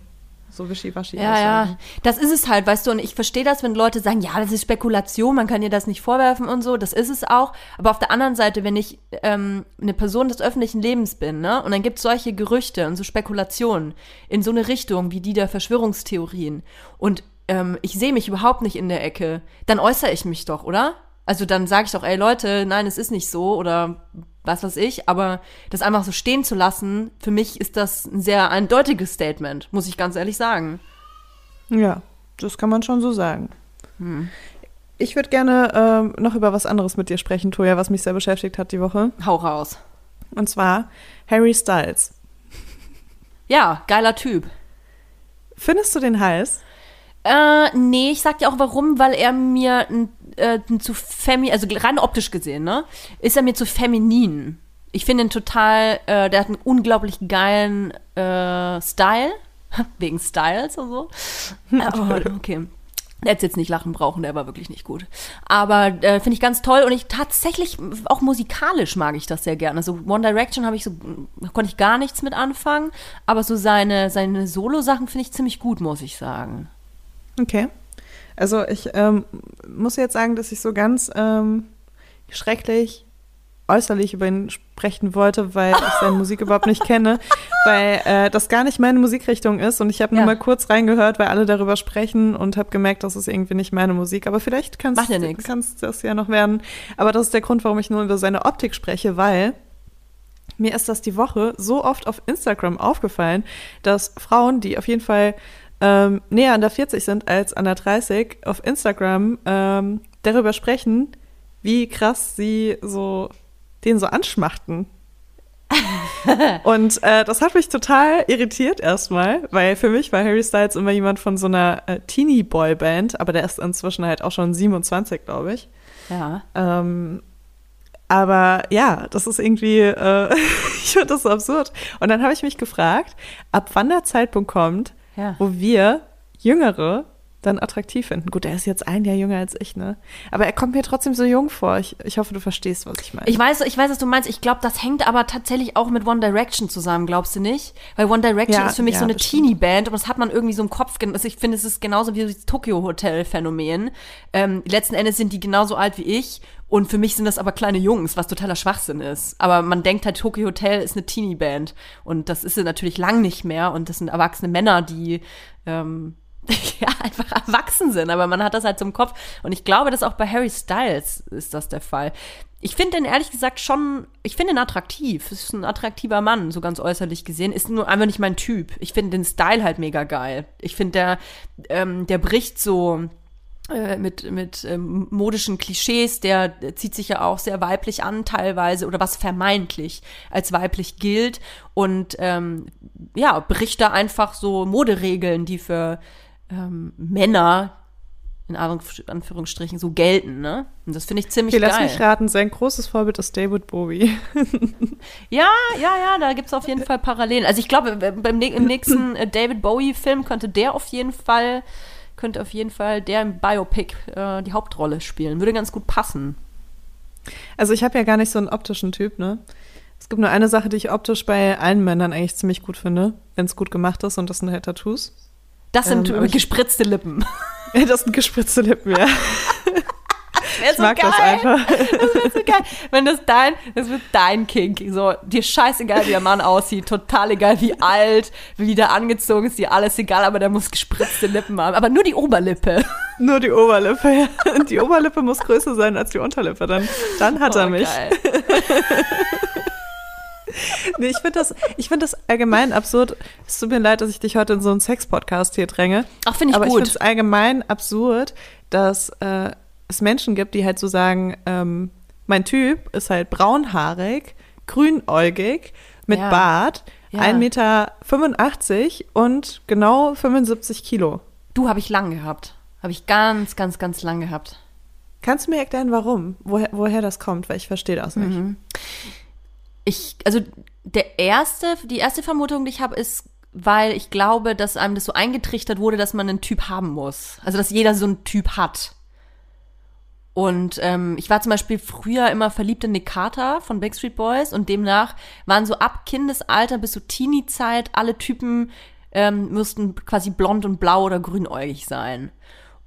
so Wischiwaschi. Ja, ja, Aussagen. das ist es halt, weißt du, und ich verstehe das, wenn Leute sagen, ja, das ist Spekulation, man kann ihr das nicht vorwerfen und so, das ist es auch. Aber auf der anderen Seite, wenn ich ähm, eine Person des öffentlichen Lebens bin, ne, und dann gibt es solche Gerüchte und so Spekulationen in so eine Richtung wie die der Verschwörungstheorien und ähm, ich sehe mich überhaupt nicht in der Ecke, dann äußere ich mich doch, oder? Also dann sage ich doch, ey Leute, nein, es ist nicht so oder was weiß ich, aber das einfach so stehen zu lassen, für mich ist das ein sehr eindeutiges Statement, muss ich ganz ehrlich sagen. Ja, das kann man schon so sagen. Hm. Ich würde gerne ähm, noch über was anderes mit dir sprechen, Toja, was mich sehr beschäftigt hat die Woche. Hau raus. Und zwar Harry Styles. Ja, geiler Typ. Findest du den heiß? Äh, nee, ich sag dir auch warum, weil er mir n, äh, n zu femi, also rein optisch gesehen, ne, ist er mir zu feminin. Ich finde ihn total, äh, der hat einen unglaublich geilen äh, Style, wegen Styles und so. Oh, okay. Der hätte jetzt nicht lachen brauchen, der war wirklich nicht gut. Aber äh, finde ich ganz toll und ich tatsächlich, auch musikalisch mag ich das sehr gerne. Also One Direction habe ich so, konnte ich gar nichts mit anfangen, aber so seine, seine Solo-Sachen finde ich ziemlich gut, muss ich sagen. Okay. Also ich ähm, muss jetzt sagen, dass ich so ganz ähm, schrecklich äußerlich über ihn sprechen wollte, weil ich seine Musik überhaupt nicht kenne, weil äh, das gar nicht meine Musikrichtung ist und ich habe nur Ja. mal kurz reingehört, weil alle darüber sprechen und habe gemerkt, das ist irgendwie nicht meine Musik, aber vielleicht kannst ja kannst das ja noch werden. Aber das ist der Grund, warum ich nur über seine Optik spreche, weil mir ist das die Woche so oft auf Instagram aufgefallen, dass Frauen, die auf jeden Fall ähm, näher an der 40 sind als an der 30, auf Instagram ähm, darüber sprechen, wie krass sie so den so anschmachten. Und äh, das hat mich total irritiert erstmal, weil für mich war Harry Styles immer jemand von so einer äh, Teenie-Boy-Band, aber der ist inzwischen halt auch schon 27, glaube ich. Ja. Ähm, aber ja, das ist irgendwie, äh, ich finde das so absurd. Und dann habe ich mich gefragt, ab wann der Zeitpunkt kommt, Ja. wo wir Jüngere dann attraktiv finden. Gut, er ist jetzt ein Jahr jünger als ich, ne? Aber er kommt mir trotzdem so jung vor. Ich, ich hoffe, du verstehst, was ich meine. Ich weiß, ich weiß, was du meinst. Ich glaube, das hängt aber tatsächlich auch mit One Direction zusammen, glaubst du nicht? Weil One Direction Ja, ist für mich ja, so eine. Teenie-Band und das hat man irgendwie so im Kopf. Also ich finde, es ist genauso wie das Tokyo Hotel-Phänomen. Ähm, letzten Endes sind die genauso alt wie ich und für mich sind das aber kleine Jungs, was totaler Schwachsinn ist. Aber man denkt halt, Tokyo Hotel ist eine Teenie-Band und das ist sie natürlich lang nicht mehr und das sind erwachsene Männer, die ähm, ja, einfach erwachsen sind, aber man hat das halt zum Kopf. Und ich glaube, dass auch bei Harry Styles ist das der Fall. Ich finde den ehrlich gesagt schon, ich finde ihn attraktiv. Es ist ein attraktiver Mann, so ganz äußerlich gesehen. Ist nur einfach nicht mein Typ. Ich finde den Style halt mega geil. Ich finde, der, ähm, der bricht so äh, mit, mit ähm, modischen Klischees, der zieht sich ja auch sehr weiblich an teilweise oder was vermeintlich als weiblich gilt und ähm, ja, bricht da einfach so Moderegeln, die für ähm, Männer in Anführungsstrichen so gelten, ne? Und das finde ich ziemlich okay, geil. lass mich raten, sein großes Vorbild ist David Bowie. ja, ja, ja, da gibt es auf jeden Fall Parallelen. Also ich glaube, beim, im nächsten äh, David Bowie-Film könnte der auf jeden Fall könnte auf jeden Fall der im Biopic äh, die Hauptrolle spielen. Würde ganz gut passen. Also ich habe ja gar nicht so einen optischen Typ, ne? Es gibt nur eine Sache, die ich optisch bei allen Männern eigentlich ziemlich gut finde, wenn es gut gemacht ist und das sind halt Tattoos. Das sind ähm, gespritzte Lippen. das sind gespritzte Lippen, ja. ich so mag geil. das einfach. Das wäre so geil. Wenn das dein, das wird dein Kink. So, dir scheißegal, wie der Mann aussieht, total egal, wie alt, wie der angezogen ist, dir alles egal, aber der muss gespritzte Lippen haben. Aber nur die Oberlippe. Nur die Oberlippe, ja. Die Oberlippe muss größer sein als die Unterlippe. Dann, dann hat oh, er mich. Geil. nee, ich finde das, find das allgemein absurd. Es tut mir leid, dass ich dich heute in so einen Sex-Podcast hier dränge. Ach, finde ich aber gut. Aber ich finde es allgemein absurd, dass äh, es Menschen gibt, die halt so sagen, ähm, mein Typ ist halt braunhaarig, grünäugig, mit ja. Bart, ja. 1,85 Meter und genau 75 Kilo. Du habe ich lang gehabt. Habe ich ganz, ganz, ganz lang gehabt. Kannst du mir erklären, warum? Woher, woher das kommt? Weil ich verstehe das nicht. Mhm. Ich, also der erste, die erste Vermutung, die ich habe, ist, weil ich glaube, dass einem das so eingetrichtert wurde, dass man einen Typ haben muss. Also dass jeder so einen Typ hat. Und ähm, ich war zum Beispiel früher immer verliebt in Nick Carter von Backstreet Boys und demnach waren so ab Kindesalter bis so Teenie-Zeit alle Typen ähm, müssten quasi blond und blau oder grünäugig sein.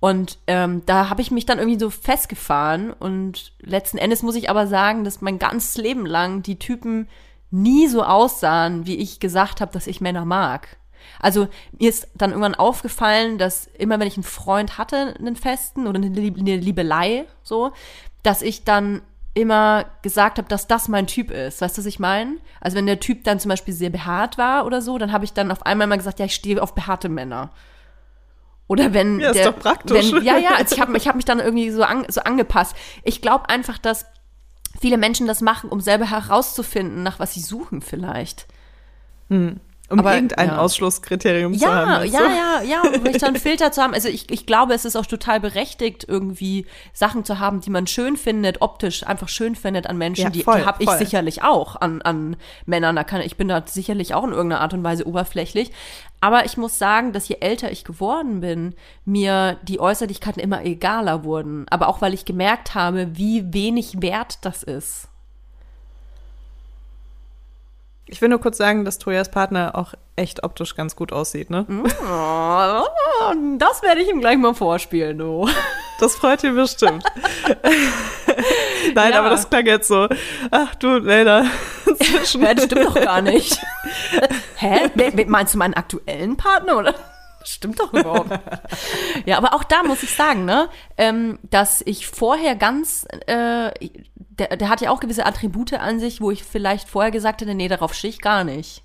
Und ähm, da habe ich mich dann irgendwie so festgefahren und letzten Endes muss ich aber sagen, dass mein ganzes Leben lang die Typen nie so aussahen, wie ich gesagt habe, dass ich Männer mag. Also mir ist dann irgendwann aufgefallen, dass immer wenn ich einen Freund hatte, einen festen oder eine, Liebelei, so, dass ich dann immer gesagt habe, dass das mein Typ ist. Weißt du, was ich meine? Also wenn der Typ dann zum Beispiel sehr behaart war oder so, dann habe ich dann auf einmal mal gesagt, ja, ich stehe auf behaarte Männer. Oder wenn ja, der, ist doch praktisch. Wenn, ja, ja, also ich habe ich hab mich dann irgendwie so, an, so angepasst. Ich glaube einfach, dass viele Menschen das machen, um selber herauszufinden, nach was sie suchen vielleicht. Hm. Um aber, irgendein ja. Ausschlusskriterium ja, zu haben. Ja, ja, ja, um wirklich einen Filter zu haben. Also ich, ich glaube, es ist auch total berechtigt, irgendwie Sachen zu haben, die man schön findet, optisch einfach schön findet an Menschen. Ja, die, die habe ich sicherlich auch an, an Männern. Da kann, ich bin da sicherlich auch in irgendeiner Art und Weise oberflächlich. Aber ich muss sagen, dass je älter ich geworden bin, mir die Äußerlichkeiten immer egaler wurden. Aber auch weil ich gemerkt habe, wie wenig wert das ist. Ich will nur kurz sagen, dass Toyas Partner auch echt optisch ganz gut aussieht, ne? Mm. Das werde ich ihm gleich mal vorspielen, du. Das freut ihn bestimmt. Nein, ja. aber das klang jetzt so. Ach du, Leila. Ja, das stimmt doch gar nicht. Hä? Meinst du meinen aktuellen Partner, oder? Stimmt doch überhaupt. ja, aber auch da muss ich sagen, ne, ähm, dass ich vorher ganz, äh, der, der hat ja auch gewisse Attribute an sich, wo ich vielleicht vorher gesagt hätte, nee, darauf stehe ich gar nicht.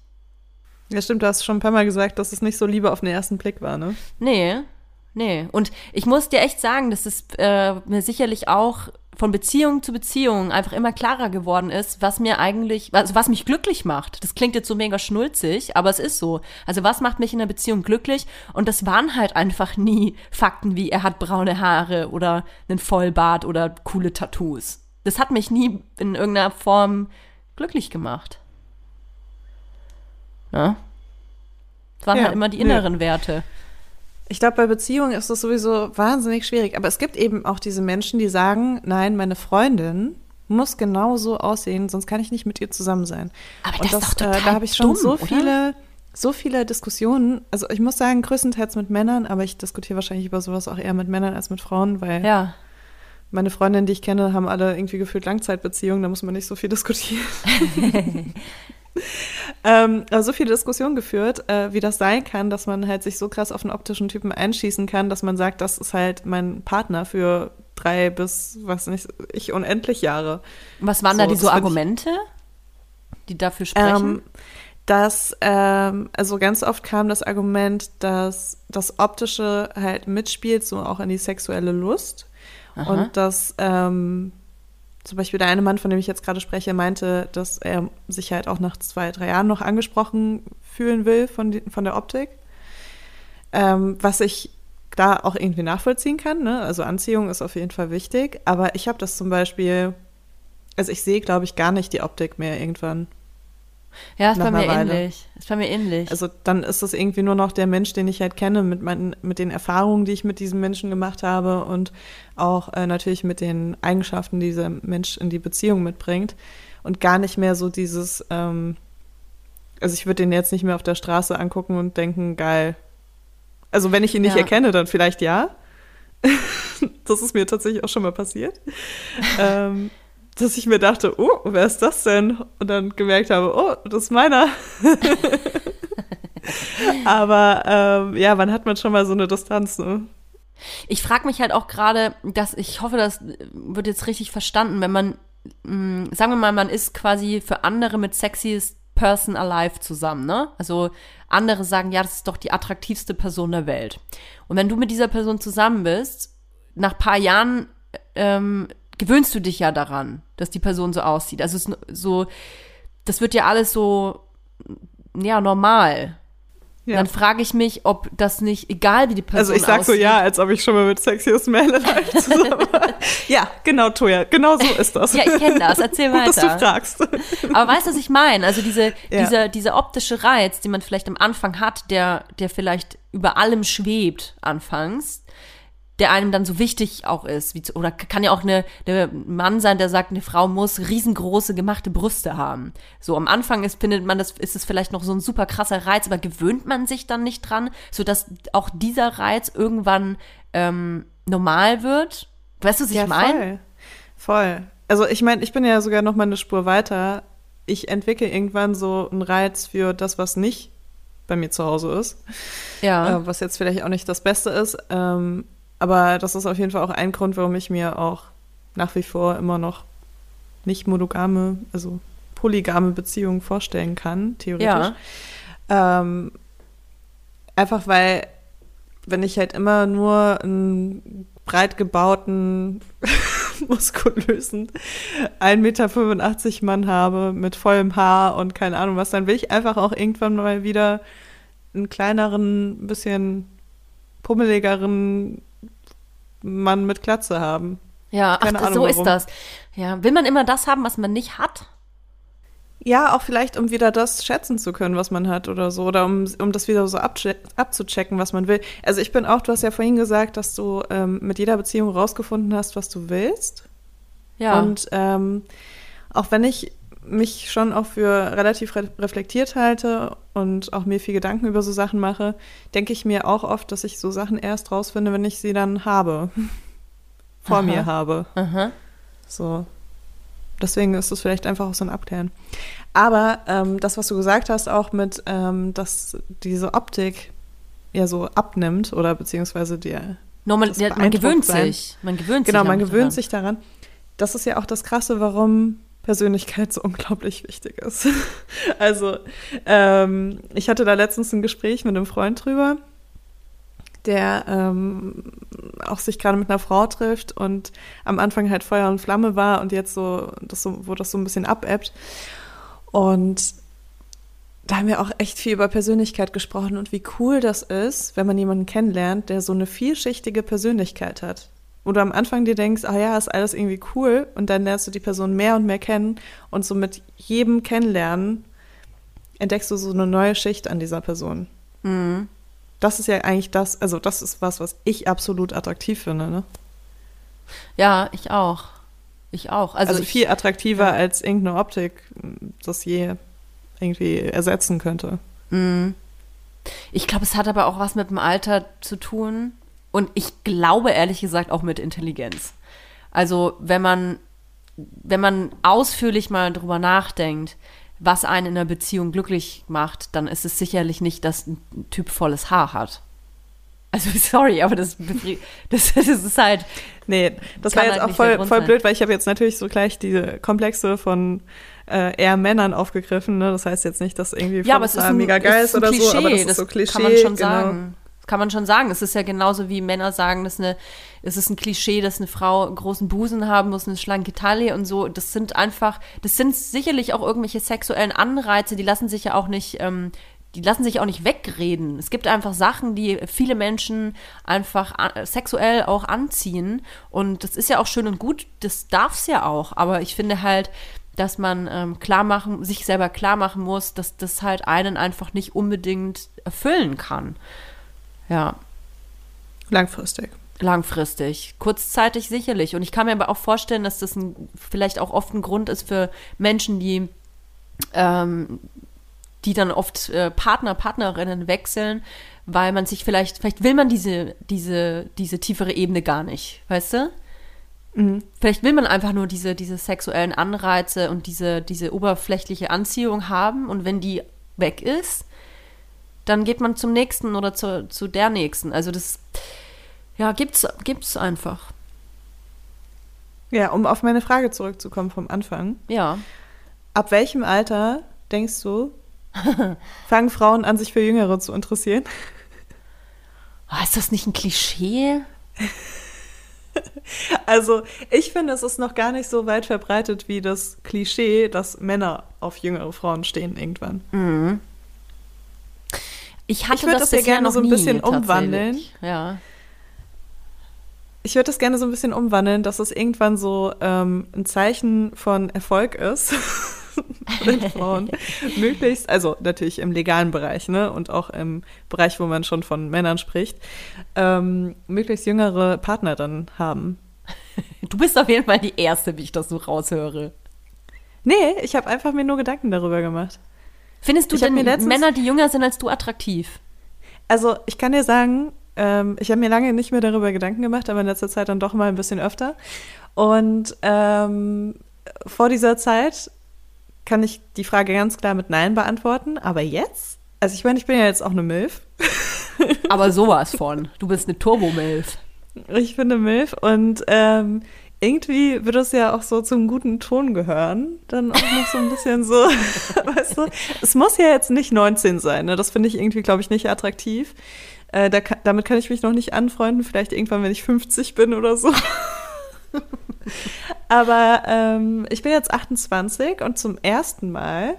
Ja, stimmt, du hast schon ein paar Mal gesagt, dass es nicht so Liebe auf den ersten Blick war, ne? Nee, nee. Und ich muss dir echt sagen, dass es äh, mir sicherlich auch von Beziehung zu Beziehung einfach immer klarer geworden ist, was mir eigentlich, also was mich glücklich macht. Das klingt jetzt so mega schnulzig, aber es ist so. Also was macht mich in einer Beziehung glücklich? Und das waren halt einfach nie Fakten wie er hat braune Haare oder einen Vollbart oder coole Tattoos. Das hat mich nie in irgendeiner Form glücklich gemacht. Ja? Das waren ja, halt immer die inneren ja. Werte. Ich glaube, bei Beziehungen ist das sowieso wahnsinnig schwierig. Aber es gibt eben auch diese Menschen, die sagen, nein, meine Freundin muss genau so aussehen, sonst kann ich nicht mit ihr zusammen sein. Aber Und das, das ist doch total äh, da habe ich schon dumm, so oder? viele, so viele Diskussionen. Also ich muss sagen, größtenteils mit Männern, aber ich diskutiere wahrscheinlich über sowas auch eher mit Männern als mit Frauen, weil ja. meine Freundinnen, die ich kenne, haben alle irgendwie gefühlt Langzeitbeziehungen, da muss man nicht so viel diskutieren. ähm, also so viele Diskussionen geführt, äh, wie das sein kann, dass man halt sich so krass auf einen optischen Typen einschießen kann, dass man sagt, das ist halt mein Partner für drei bis, was nicht, ich unendlich Jahre. Was waren So, da die so find ich- Argumente, die dafür sprechen? Ähm, dass, ähm, also ganz oft kam das Argument, dass das Optische halt mitspielt, so auch in die sexuelle Lust. Und dass ähm, zum Beispiel der eine Mann, von dem ich jetzt gerade spreche, meinte, dass er sich halt auch nach zwei, drei Jahren noch angesprochen fühlen will von, die, von der Optik. Ähm, was ich da auch irgendwie nachvollziehen kann. Ne? Also Anziehung ist auf jeden Fall wichtig. Aber ich habe das zum Beispiel, also ich sehe, glaube ich, gar nicht die Optik mehr irgendwann. Ja, ist bei mir Weile. ähnlich. Ist bei mir ähnlich. Also dann ist das irgendwie nur noch der Mensch, den ich halt kenne, mit, meinen, mit den Erfahrungen, die ich mit diesem Menschen gemacht habe und auch äh, natürlich mit den Eigenschaften, die dieser Mensch in die Beziehung mitbringt. Und gar nicht mehr so dieses, ähm, also ich würde den jetzt nicht mehr auf der Straße angucken und denken, geil. Also wenn ich ihn nicht Ja. erkenne, dann vielleicht ja. das ist mir tatsächlich auch schon mal passiert. ähm, dass ich mir dachte, oh, wer ist das denn? Und dann gemerkt habe, oh, das ist meiner. Aber ähm, ja, wann hat man schon mal so eine Distanz? Ne? Ich frage mich halt auch gerade, dass ich hoffe, das wird jetzt richtig verstanden, wenn man, mh, sagen wir mal, man ist quasi für andere mit sexiest Person alive zusammen, ne? Also andere sagen, ja, das ist doch die attraktivste Person der Welt. Und wenn du mit dieser Person zusammen bist, nach paar Jahren ähm, gewöhnst du dich ja daran, dass die Person so aussieht. Also es ist so, das wird ja alles so, ja, normal. Ja. Dann frage ich mich, ob das nicht, egal wie die Person Also ich sag so aussieht, ja, als ob ich schon mal mit Sexiest Man Alive zusammen war. ja, genau, Toja, genau so ist das. Ja, ich kenne das. Erzähl Gut, dass du weiter. fragst. Aber weißt du, was ich meine? Also diese, Ja. dieser, dieser optische Reiz, den man vielleicht am Anfang hat, der, der vielleicht über allem schwebt anfangs, der einem dann so wichtig auch ist. Wie zu, oder kann ja auch eine, der Mann sein, der sagt, eine Frau muss riesengroße gemachte Brüste haben. So am Anfang ist, findet man das, ist es vielleicht noch so ein super krasser Reiz, aber gewöhnt man sich dann nicht dran, sodass auch dieser Reiz irgendwann ähm, normal wird? Weißt du, was ich meine? voll. Voll. Also ich meine, ich bin ja sogar noch mal eine Spur weiter. Ich entwickle irgendwann so einen Reiz für das, was nicht bei mir zu Hause ist. Ja. äh, was jetzt vielleicht auch nicht das Beste ist. Ähm, aber das ist auf jeden Fall auch ein Grund, warum ich mir auch nach wie vor immer noch nicht monogame, also polygame Beziehungen vorstellen kann, theoretisch. Ähm, einfach weil, wenn ich halt immer nur einen breit gebauten, muskulösen 1,85 Meter Mann habe mit vollem Haar und keine Ahnung was, dann will ich einfach auch irgendwann mal wieder einen kleineren, bisschen pummeligeren Mann mit Glatze haben. Ja, ach, Keine das, Ahnung, so ist warum. das. Ja, will man immer das haben, was man nicht hat? Ja, auch vielleicht, um wieder das schätzen zu können, was man hat oder so. Oder um, um das wieder so abzuchecken, was man will. Also ich bin auch, du hast ja vorhin gesagt, dass du ähm, mit jeder Beziehung rausgefunden hast, was du willst. Ja. Und ähm, auch wenn ich mich schon auch für relativ re reflektiert halte und auch mir viel Gedanken über so Sachen mache, denke ich mir auch oft, dass ich so Sachen erst rausfinde, wenn ich sie dann habe. Vor Aha. mir habe. Aha. So. Deswegen ist es vielleicht einfach auch so ein Abklären. Aber ähm, das, was du gesagt hast, auch mit, ähm, dass diese Optik ja so abnimmt oder beziehungsweise der. Normal, das ja, man gewöhnt sein. sich. Man gewöhnt Genau, sich. man einfach gewöhnt daran. sich daran. Das ist ja auch das Krasse, warum Persönlichkeit so unglaublich wichtig ist. also, ähm, ich hatte da letztens ein Gespräch mit einem Freund drüber, der ähm, auch sich gerade mit einer Frau trifft und am Anfang halt Feuer und Flamme war und jetzt so, das so wo das so ein bisschen abebbt. Und da haben wir auch echt viel über Persönlichkeit gesprochen und wie cool das ist, wenn man jemanden kennenlernt, der so eine vielschichtige Persönlichkeit hat. Wo du am Anfang dir denkst, ah ja, ist alles irgendwie cool und dann lernst du die Person mehr und mehr kennen und so mit jedem Kennenlernen entdeckst du so eine neue Schicht an dieser Person. Mhm. Das ist ja eigentlich das, also das ist was, was ich absolut attraktiv finde, ne? Ja, ich auch. Ich auch. Also, Also, ich, viel attraktiver als irgendeine Optik, das je irgendwie ersetzen könnte. Mhm. Ich glaube, es hat aber auch was mit dem Alter zu tun. Und ich glaube ehrlich gesagt auch mit Intelligenz. Also, wenn man, wenn man ausführlich mal drüber nachdenkt, was einen in einer Beziehung glücklich macht, dann ist es sicherlich nicht, dass ein Typ volles Haar hat. Also sorry, aber das, das, das ist halt. Nee, das war jetzt halt auch voll, voll blöd, weil ich habe jetzt natürlich so gleich diese Komplexe von äh, eher Männern aufgegriffen. Ne? Das heißt jetzt nicht, dass irgendwie Ja, aber es ist ein, mega geil ist ist oder Klischee. so. Aber das ist das so Klischee. kann man schon genau. sagen. Kann man schon sagen. Es ist ja genauso wie Männer sagen, dass eine, es ist ein Klischee, dass eine Frau einen großen Busen haben muss, eine schlanke Taille und so. Das sind einfach, das sind sicherlich auch irgendwelche sexuellen Anreize, die lassen sich ja auch nicht, ähm, die lassen sich auch nicht wegreden. Es gibt einfach Sachen, die viele Menschen einfach a- sexuell auch anziehen. Und das ist ja auch schön und gut, das darf es ja auch. Aber ich finde halt, dass man ähm, klar machen, sich selber klar machen muss, dass das halt einen einfach nicht unbedingt erfüllen kann. Ja, Langfristig. langfristig. Kurzzeitig sicherlich. Und ich kann mir aber auch vorstellen, dass das ein, vielleicht auch oft ein Grund ist für Menschen, die, ähm, die dann oft äh, Partner, Partnerinnen wechseln, weil man sich vielleicht, vielleicht will man diese, diese, diese tiefere Ebene gar nicht, weißt du? Vielleicht will man einfach nur diese, diese sexuellen Anreize und diese, diese oberflächliche Anziehung haben und wenn die weg ist, dann geht man zum nächsten oder zu, zu der nächsten. Also das, ja, gibt's, gibt's einfach. Ja, um auf meine Frage zurückzukommen vom Anfang. Ja. Ab welchem Alter, denkst du, fangen Frauen an, sich für Jüngere zu interessieren? Ah, ist das nicht ein Klischee? Also, ich finde, es ist noch gar nicht so weit verbreitet wie das Klischee, dass Männer auf jüngere Frauen stehen irgendwann. Ich hatte Ich würd das ja gerne noch so ein bisschen umwandeln. Ja. Ich würde das gerne so ein bisschen umwandeln, dass es irgendwann so ähm, ein Zeichen von Erfolg ist, wenn Frauen möglichst, also natürlich im legalen Bereich, ne, und auch im Bereich, wo man schon von Männern spricht, ähm, möglichst jüngere Partner dann haben. Du bist auf jeden Fall die Erste, wie ich das so raushöre. Nee, ich habe einfach mir nur Gedanken darüber gemacht. Findest du denn letztens- Männer, die jünger sind als du, attraktiv? Also ich kann dir sagen, ähm, ich habe mir lange nicht mehr darüber Gedanken gemacht, aber in letzter Zeit dann doch mal ein bisschen öfter. Und ähm, vor dieser Zeit kann ich die Frage ganz klar mit Nein beantworten. Aber jetzt? Also ich meine, ich bin ja jetzt auch eine Milf. Aber sowas von. Du bist eine Turbo-Milf. Ich bin eine Milf und ähm, irgendwie wird es ja auch so zum guten Ton gehören. Dann auch noch so ein bisschen so, weißt du, es muss ja jetzt nicht 19 sein. Ne? Das finde ich irgendwie, glaube ich, nicht attraktiv. Äh, da damit kann ich mich noch nicht anfreunden. Vielleicht irgendwann, wenn ich 50 bin oder so. Aber ähm, ich bin jetzt 28 und zum ersten Mal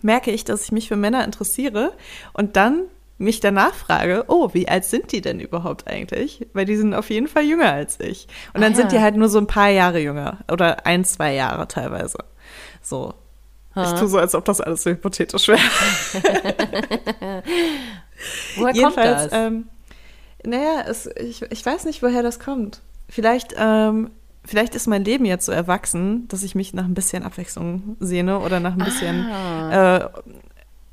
merke ich, dass ich mich für Männer interessiere und dann mich danach frage, oh, wie alt sind die denn überhaupt eigentlich? Weil die sind auf jeden Fall jünger als ich. Und dann Ah, sind die halt nur so ein paar Jahre jünger oder ein, zwei Jahre teilweise. So. Ich tue so, als ob das alles so hypothetisch wäre. Woher Jedenfalls, kommt das? ähm, naja, es, ich, ich weiß nicht, woher das kommt. Vielleicht, ähm, vielleicht ist mein Leben jetzt so erwachsen, dass ich mich nach ein bisschen Abwechslung sehne oder nach ein bisschen Ah. äh,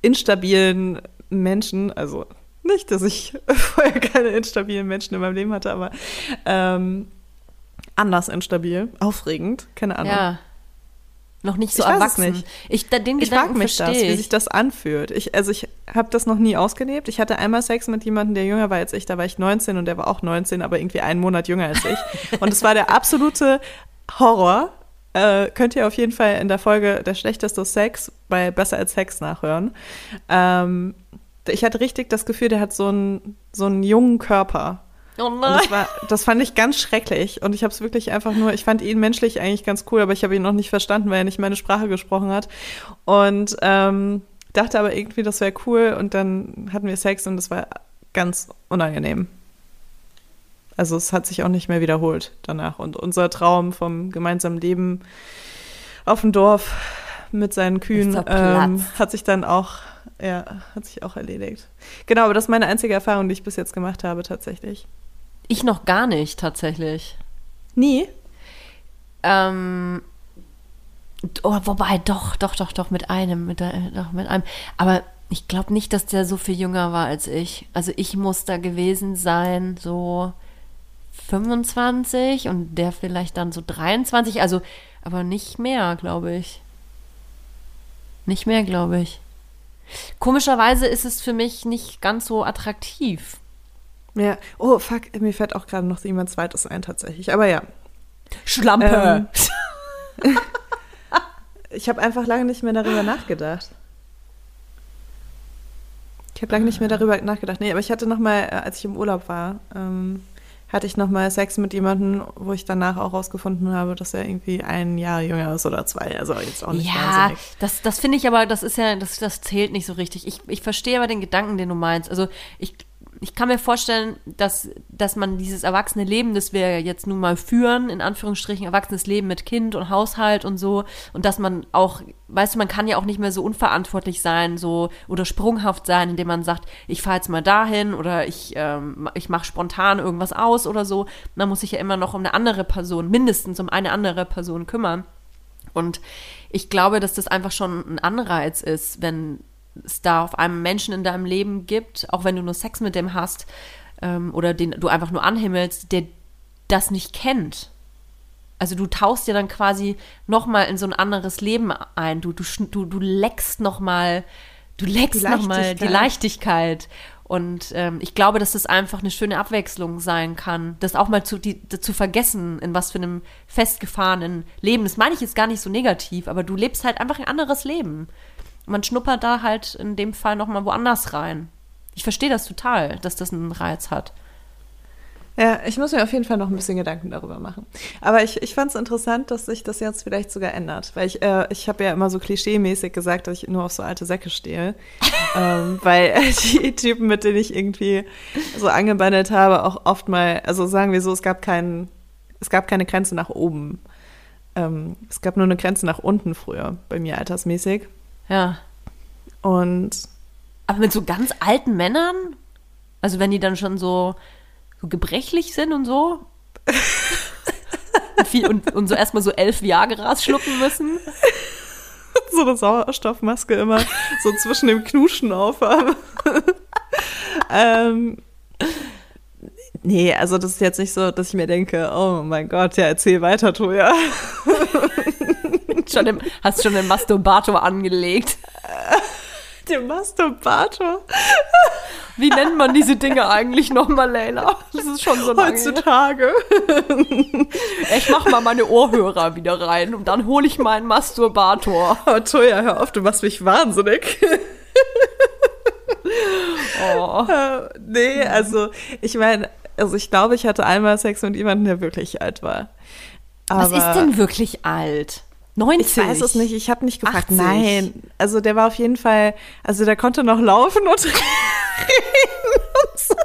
instabilen Menschen. Also nicht, dass ich vorher keine instabilen Menschen in meinem Leben hatte, aber ähm, anders instabil, aufregend, keine Ahnung. ja. Noch nicht so Ich weiß es erwachsen. nicht. Ich, den Ich frage mich das, wie ich. sich das anfühlt. Ich, also ich habe das noch nie ausgelebt. Ich hatte einmal Sex mit jemandem, der jünger war als ich. Da war ich 19 und der war auch 19, aber irgendwie einen Monat jünger als ich. Und es war der absolute Horror. Äh, könnt ihr auf jeden Fall in der Folge Der schlechteste Sex bei Besser als Sex nachhören. Ähm, ich hatte richtig das Gefühl, der hat so einen, so einen jungen Körper. Oh nein. das, war, das fand ich ganz schrecklich. Und ich habe es wirklich einfach nur, ich fand ihn menschlich eigentlich ganz cool, aber ich habe ihn noch nicht verstanden, weil er nicht meine Sprache gesprochen hat. Und ähm, dachte aber irgendwie, das wäre cool. Und dann hatten wir Sex und das war ganz unangenehm. Also es hat sich auch nicht mehr wiederholt danach. Und unser Traum vom gemeinsamen Leben auf dem Dorf mit seinen Kühen ähm, hat sich dann auch, ja, hat sich auch erledigt. Genau, aber das ist meine einzige Erfahrung, die ich bis jetzt gemacht habe, tatsächlich. Ich noch gar nicht, tatsächlich. Nie? Ähm, oh, wobei, doch, doch, doch, doch, mit einem, mit, doch, mit einem. Aber ich glaube nicht, dass der so viel jünger war als ich. Also ich muss da gewesen sein, so 25 und der vielleicht dann so 23, also aber nicht mehr, glaube ich. Nicht mehr, glaube ich. Komischerweise ist es für mich nicht ganz so attraktiv. Ja. Oh, fuck, mir fällt auch gerade noch jemand zweites ein tatsächlich. Aber ja. Schlampe. Ähm, ich habe einfach lange nicht mehr darüber nachgedacht. Ich habe lange nicht mehr darüber nachgedacht. Nee, aber ich hatte noch mal, äh, als ich im Urlaub war, ähm, hatte ich noch mal Sex mit jemandem, wo ich danach auch rausgefunden habe, dass er irgendwie ein Jahr jünger ist oder zwei. Also jetzt auch nicht ja, wahnsinnig. das, das finde ich aber, das ist ja, das, das zählt nicht so richtig. Ich, ich verstehe aber den Gedanken, den du meinst. Also ich, ich kann mir vorstellen, dass, dass man dieses erwachsene Leben, das wir jetzt nun mal führen, in Anführungsstrichen erwachsenes Leben mit Kind und Haushalt und so, und dass man auch, weißt du, man kann ja auch nicht mehr so unverantwortlich sein, so oder sprunghaft sein, indem man sagt, ich fahre jetzt mal dahin oder ich, ähm, ich mache spontan irgendwas aus oder so. Man muss sich ja immer noch um eine andere Person, mindestens um eine andere Person kümmern. Und ich glaube, dass das einfach schon ein Anreiz ist, wenn es da auf einem Menschen in deinem Leben gibt, auch wenn du nur Sex mit dem hast ähm, oder den du einfach nur anhimmelst, der das nicht kennt. Also du tauchst dir dann quasi noch mal in so ein anderes Leben ein. Du, du, du, du leckst noch mal, du leckst Die noch mal die Leichtigkeit. Leichtigkeit. Und ähm, ich glaube, dass das einfach eine schöne Abwechslung sein kann, das auch mal zu, die, zu vergessen, in was für einem festgefahrenen Leben. Das meine ich jetzt gar nicht so negativ, aber du lebst halt einfach ein anderes Leben. Man schnuppert da halt in dem Fall noch mal woanders rein. Ich verstehe das total, dass das einen Reiz hat. Ja, ich muss mir auf jeden Fall noch ein bisschen Gedanken darüber machen. Aber ich, ich fand es interessant, dass sich das jetzt vielleicht sogar ändert. Weil ich, äh, ich habe ja immer so klischee-mäßig gesagt, dass ich nur auf so alte Säcke stehe. ähm, weil die Typen, mit denen ich irgendwie so angebandelt habe, auch oft mal, also sagen wir so, es gab keinen, es gab keine Grenze nach oben. Ähm, es gab nur eine Grenze nach unten früher, bei mir altersmäßig. Ja. Und Aber mit so ganz alten Männern? Also wenn die dann schon so, so gebrechlich sind und so? und, viel, und, und so erstmal so elf Viagras schlucken müssen? so eine Sauerstoffmaske immer so zwischen dem Knuschen aufhabe. ähm, nee, also das ist jetzt nicht so, dass ich mir denke, oh mein Gott, ja, erzähl weiter, Toja. Schon im, hast schon den Masturbator angelegt. Der Masturbator. Wie nennt man diese Dinge eigentlich nochmal, Leila? Das ist schon so lange. Heutzutage. Ich mach mal meine Ohrhörer wieder rein und dann hole ich meinen Masturbator. Oh, Toja, hör auf, du machst mich wahnsinnig. Oh. Äh, nee, also ich meine, also ich glaube, ich hatte einmal Sex mit jemandem, der wirklich alt war. Was Aber- ist denn wirklich alt? 90? Ich weiß es nicht, ich habe nicht gefragt. 80. Nein, also der war auf jeden Fall, also der konnte noch laufen und reden und so.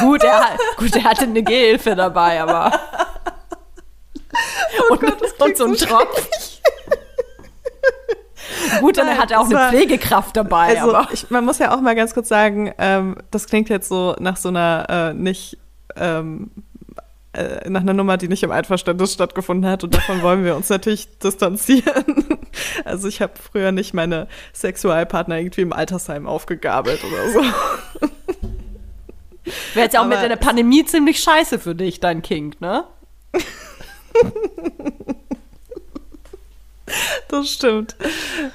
Gut, er, gut, er hatte eine Gehhilfe dabei, aber. und, und so ein Tropf. Gut, dann Nein, hat er auch eine war- Pflegekraft dabei, Also aber. ich, man muss ja auch mal ganz kurz sagen, ähm, das klingt jetzt so nach so einer äh, nicht ähm, äh, nach einer Nummer, die nicht im Einverständnis stattgefunden hat und davon wollen wir uns natürlich distanzieren. Also ich habe früher nicht meine Sexualpartner irgendwie im Altersheim aufgegabelt oder so. Wäre jetzt ja auch mit aber der Pandemie ziemlich scheiße für dich, dein Kink, ne? Das stimmt.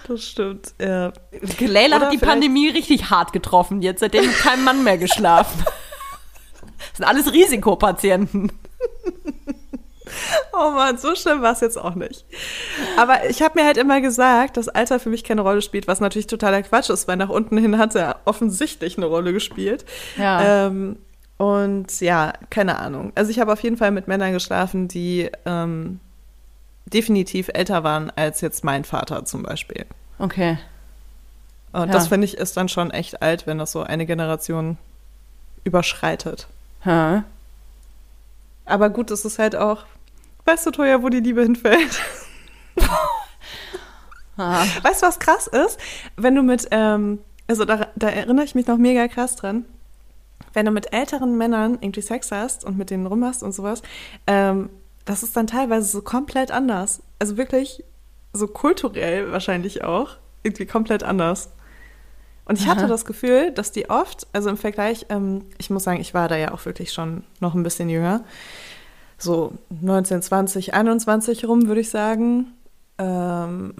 Das stimmt. Ja. Leila hat die Pandemie richtig hart getroffen. Jetzt seitdem kein Mann mehr geschlafen. Das sind alles Risikopatienten. Oh Mann, so schlimm war es jetzt auch nicht. Aber ich habe mir halt immer gesagt, dass Alter für mich keine Rolle spielt, was natürlich totaler Quatsch ist, weil nach unten hin hat er offensichtlich eine Rolle gespielt. Ja. Ähm, und ja, keine Ahnung. Also ich habe auf jeden Fall mit Männern geschlafen, die ähm, definitiv älter waren als jetzt mein Vater zum Beispiel. Okay. Und Ja. das finde ich ist dann schon echt alt, wenn das so eine Generation überschreitet. Hä? Aber gut, es ist halt auch, weißt du, Toja, wo die Liebe hinfällt? Ah. Weißt du, was krass ist? Wenn du mit, ähm, also da, da erinnere ich mich noch mega krass dran, wenn du mit älteren Männern irgendwie Sex hast und mit denen rumhast und sowas, ähm, das ist dann teilweise so komplett anders. Also wirklich so kulturell wahrscheinlich auch, irgendwie komplett anders. Und ich hatte Aha. das Gefühl, dass die oft, also im Vergleich, ähm, ich muss sagen, ich war da ja auch wirklich schon noch ein bisschen jünger, so 19, 20, 21 rum, würde ich sagen. Ähm,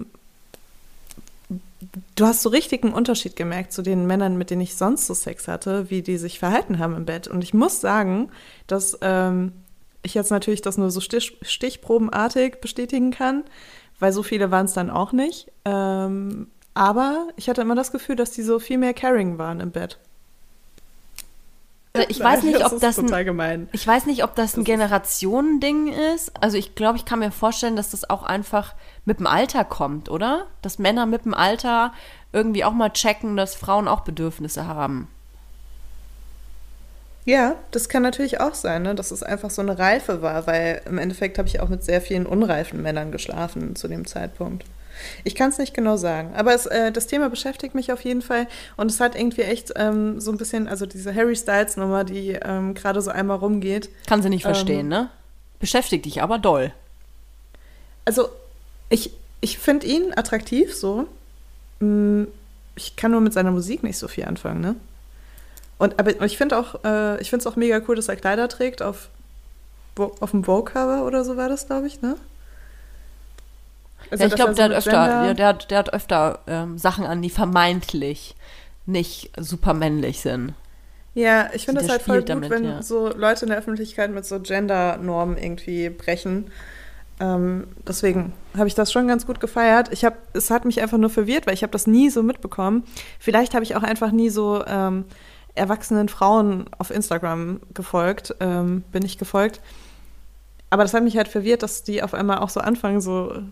du hast so richtig einen Unterschied gemerkt zu den Männern, mit denen ich sonst so Sex hatte, wie die sich verhalten haben im Bett. Und ich muss sagen, dass ähm, ich jetzt natürlich das nur so stich, stichprobenartig bestätigen kann, weil so viele waren es dann auch nicht. Ähm, aber ich hatte immer das Gefühl, dass die so viel mehr caring waren im Bett. Ich weiß nicht, ob das ein, ich weiß nicht, ob das ein Generationending ist. Also ich glaube, ich kann mir vorstellen, dass das auch einfach mit dem Alter kommt, oder? Dass Männer mit dem Alter irgendwie auch mal checken, dass Frauen auch Bedürfnisse haben. Ja, das kann natürlich auch sein, ne? dass es einfach so eine Reife war, weil im Endeffekt habe ich auch mit sehr vielen unreifen Männern geschlafen zu dem Zeitpunkt. Ich kann es nicht genau sagen, aber es, äh, das Thema beschäftigt mich auf jeden Fall und es hat irgendwie echt ähm, so ein bisschen, also diese Harry Styles Nummer, die ähm, gerade so einmal rumgeht. Kann sie nicht verstehen, Ähm. ne? Beschäftigt dich aber doll. Also ich, ich finde ihn attraktiv so. Mm, Ich kann nur mit seiner Musik nicht so viel anfangen, ne? Und aber ich finde auch, äh, ich finde es auch mega cool, dass er Kleider trägt auf, auf dem Vogue-Cover oder so war das, glaube ich, ne? Also, ja, ich glaube, er so der, hat mit öfter, Gender- ja, der, hat, der hat öfter ähm, Sachen an, die vermeintlich nicht super männlich sind. Ja, ich finde das halt voll gut, damit, wenn ja. so Leute in der Öffentlichkeit mit so Gender-Normen irgendwie brechen. Ähm, deswegen habe ich das schon ganz gut gefeiert. Ich habe, es hat mich einfach nur verwirrt, weil ich habe das nie so mitbekommen. Vielleicht habe ich auch einfach nie so ähm, erwachsenen Frauen auf Instagram gefolgt, ähm, bin ich gefolgt. Aber das hat mich halt verwirrt, dass die auf einmal auch so anfangen, so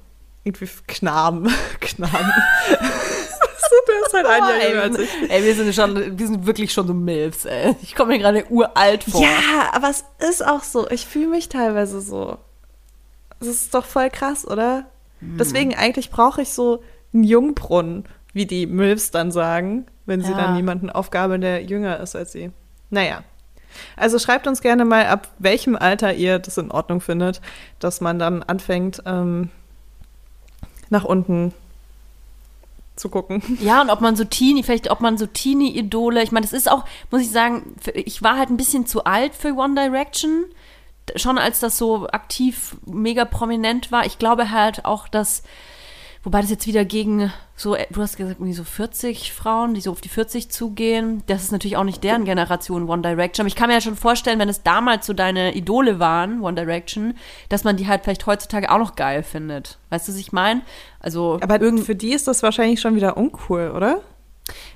irgendwie Knaben, Knaben. der ist halt ein Jahr jünger als ich. Ey, wir sind schon, wir sind wirklich schon so Milfs, ey. Ich komme mir gerade uralt vor. Ja, aber es ist auch so. Ich fühle mich teilweise so. Das ist doch voll krass, oder? Deswegen eigentlich brauche ich so einen Jungbrunnen, wie die Milfs dann sagen, wenn sie Ja. dann jemanden aufgabeln, der jünger ist als sie. Naja. Also schreibt uns gerne mal, ab welchem Alter ihr das in Ordnung findet, dass man dann anfängt, ähm, nach unten zu gucken. Ja, und ob man so Teenie, vielleicht ob man so Teenie-Idole, ich meine, das ist auch, muss ich sagen, ich war halt ein bisschen zu alt für One Direction. Schon als das so aktiv mega prominent war. Ich glaube halt auch, dass, wobei das jetzt wieder gegen so, du hast gesagt, irgendwie so 40 Frauen, die so auf die 40 zugehen. Das ist natürlich auch nicht deren Generation One Direction. Aber ich kann mir ja schon vorstellen, wenn es damals so deine Idole waren, One Direction, dass man die halt vielleicht heutzutage auch noch geil findet. Weißt du, was ich meine? Also Aber irgend für die ist das wahrscheinlich schon wieder uncool, oder?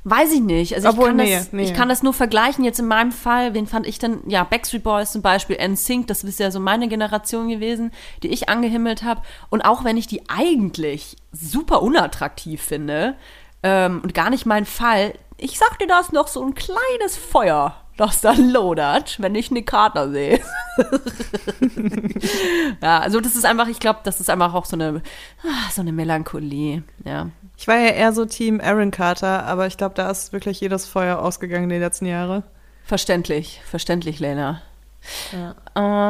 Weiß ich nicht. Also Obwohl, ich, kann nee, das, nee. ich kann das nur vergleichen. Jetzt in meinem Fall, wen fand ich denn? Ja, Backstreet Boys zum Beispiel, NSYNC, das ist ja so meine Generation gewesen, die ich angehimmelt habe. Und auch wenn ich die eigentlich super unattraktiv finde ähm, und gar nicht mein Fall, ich sag dir, da ist noch so ein kleines Feuer, das da lodert, wenn ich Nick Carter sehe. ja, also das ist einfach, ich glaube, das ist einfach auch so eine, ah, so eine Melancholie, ja. Ich war ja eher so Team Aaron Carter, aber ich glaube, da ist wirklich jedes Feuer ausgegangen die letzten Jahre. Verständlich, verständlich, Lena. Ja.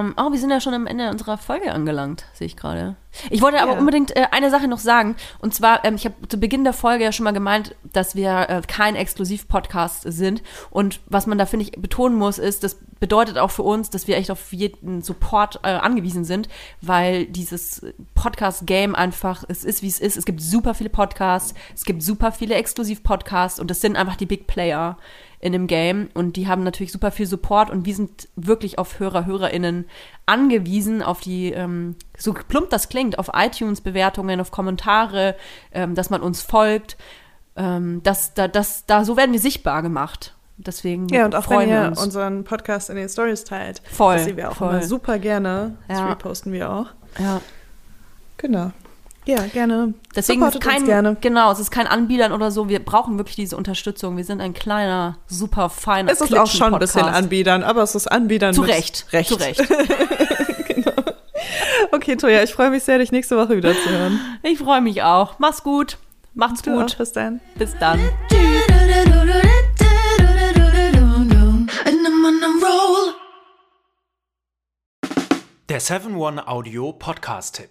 Ähm, oh, wir sind ja schon am Ende unserer Folge angelangt, sehe ich gerade. Ich wollte aber Ja. unbedingt äh, eine Sache noch sagen. Und zwar, ähm, ich habe zu Beginn der Folge ja schon mal gemeint, dass wir äh, kein Exklusiv-Podcast sind. Und was man da, finde ich, betonen muss, ist, das bedeutet auch für uns, dass wir echt auf jeden Support äh, angewiesen sind, weil dieses Podcast-Game einfach, es ist, wie es ist. Es gibt super viele Podcasts, es gibt super viele Exklusiv-Podcasts und das sind einfach die Big Player in dem Game und die haben natürlich super viel Support und wir sind wirklich auf Hörer, HörerInnen angewiesen, auf die, ähm, so plump das klingt, auf iTunes-Bewertungen, auf Kommentare, ähm, dass man uns folgt. Ähm, das, da, das, da, so werden wir sichtbar gemacht. Deswegen Ja, und auch freuen wenn ihr uns. unseren Podcast in den Stories teilt. Voll, Das sehen wir auch voll. immer super gerne. Das Ja. reposten wir auch. ja. Genau. Ja, gerne. Deswegen ist Supportet kein, uns gerne. genau, es ist kein Anbietern oder so. Wir brauchen wirklich diese Unterstützung. Wir sind ein kleiner, super feiner Es ist auch schon ein bisschen. Anbietern, aber es ist Anbietern Zu mit Recht. Recht. Zu Recht. Okay, Toja, ich freue mich sehr, dich nächste Woche wieder zu hören. Ich freue mich auch. Mach's gut. Macht's Du auch. gut. Bis dann. Bis dann. Der 7-One-Audio-Podcast-Tipp.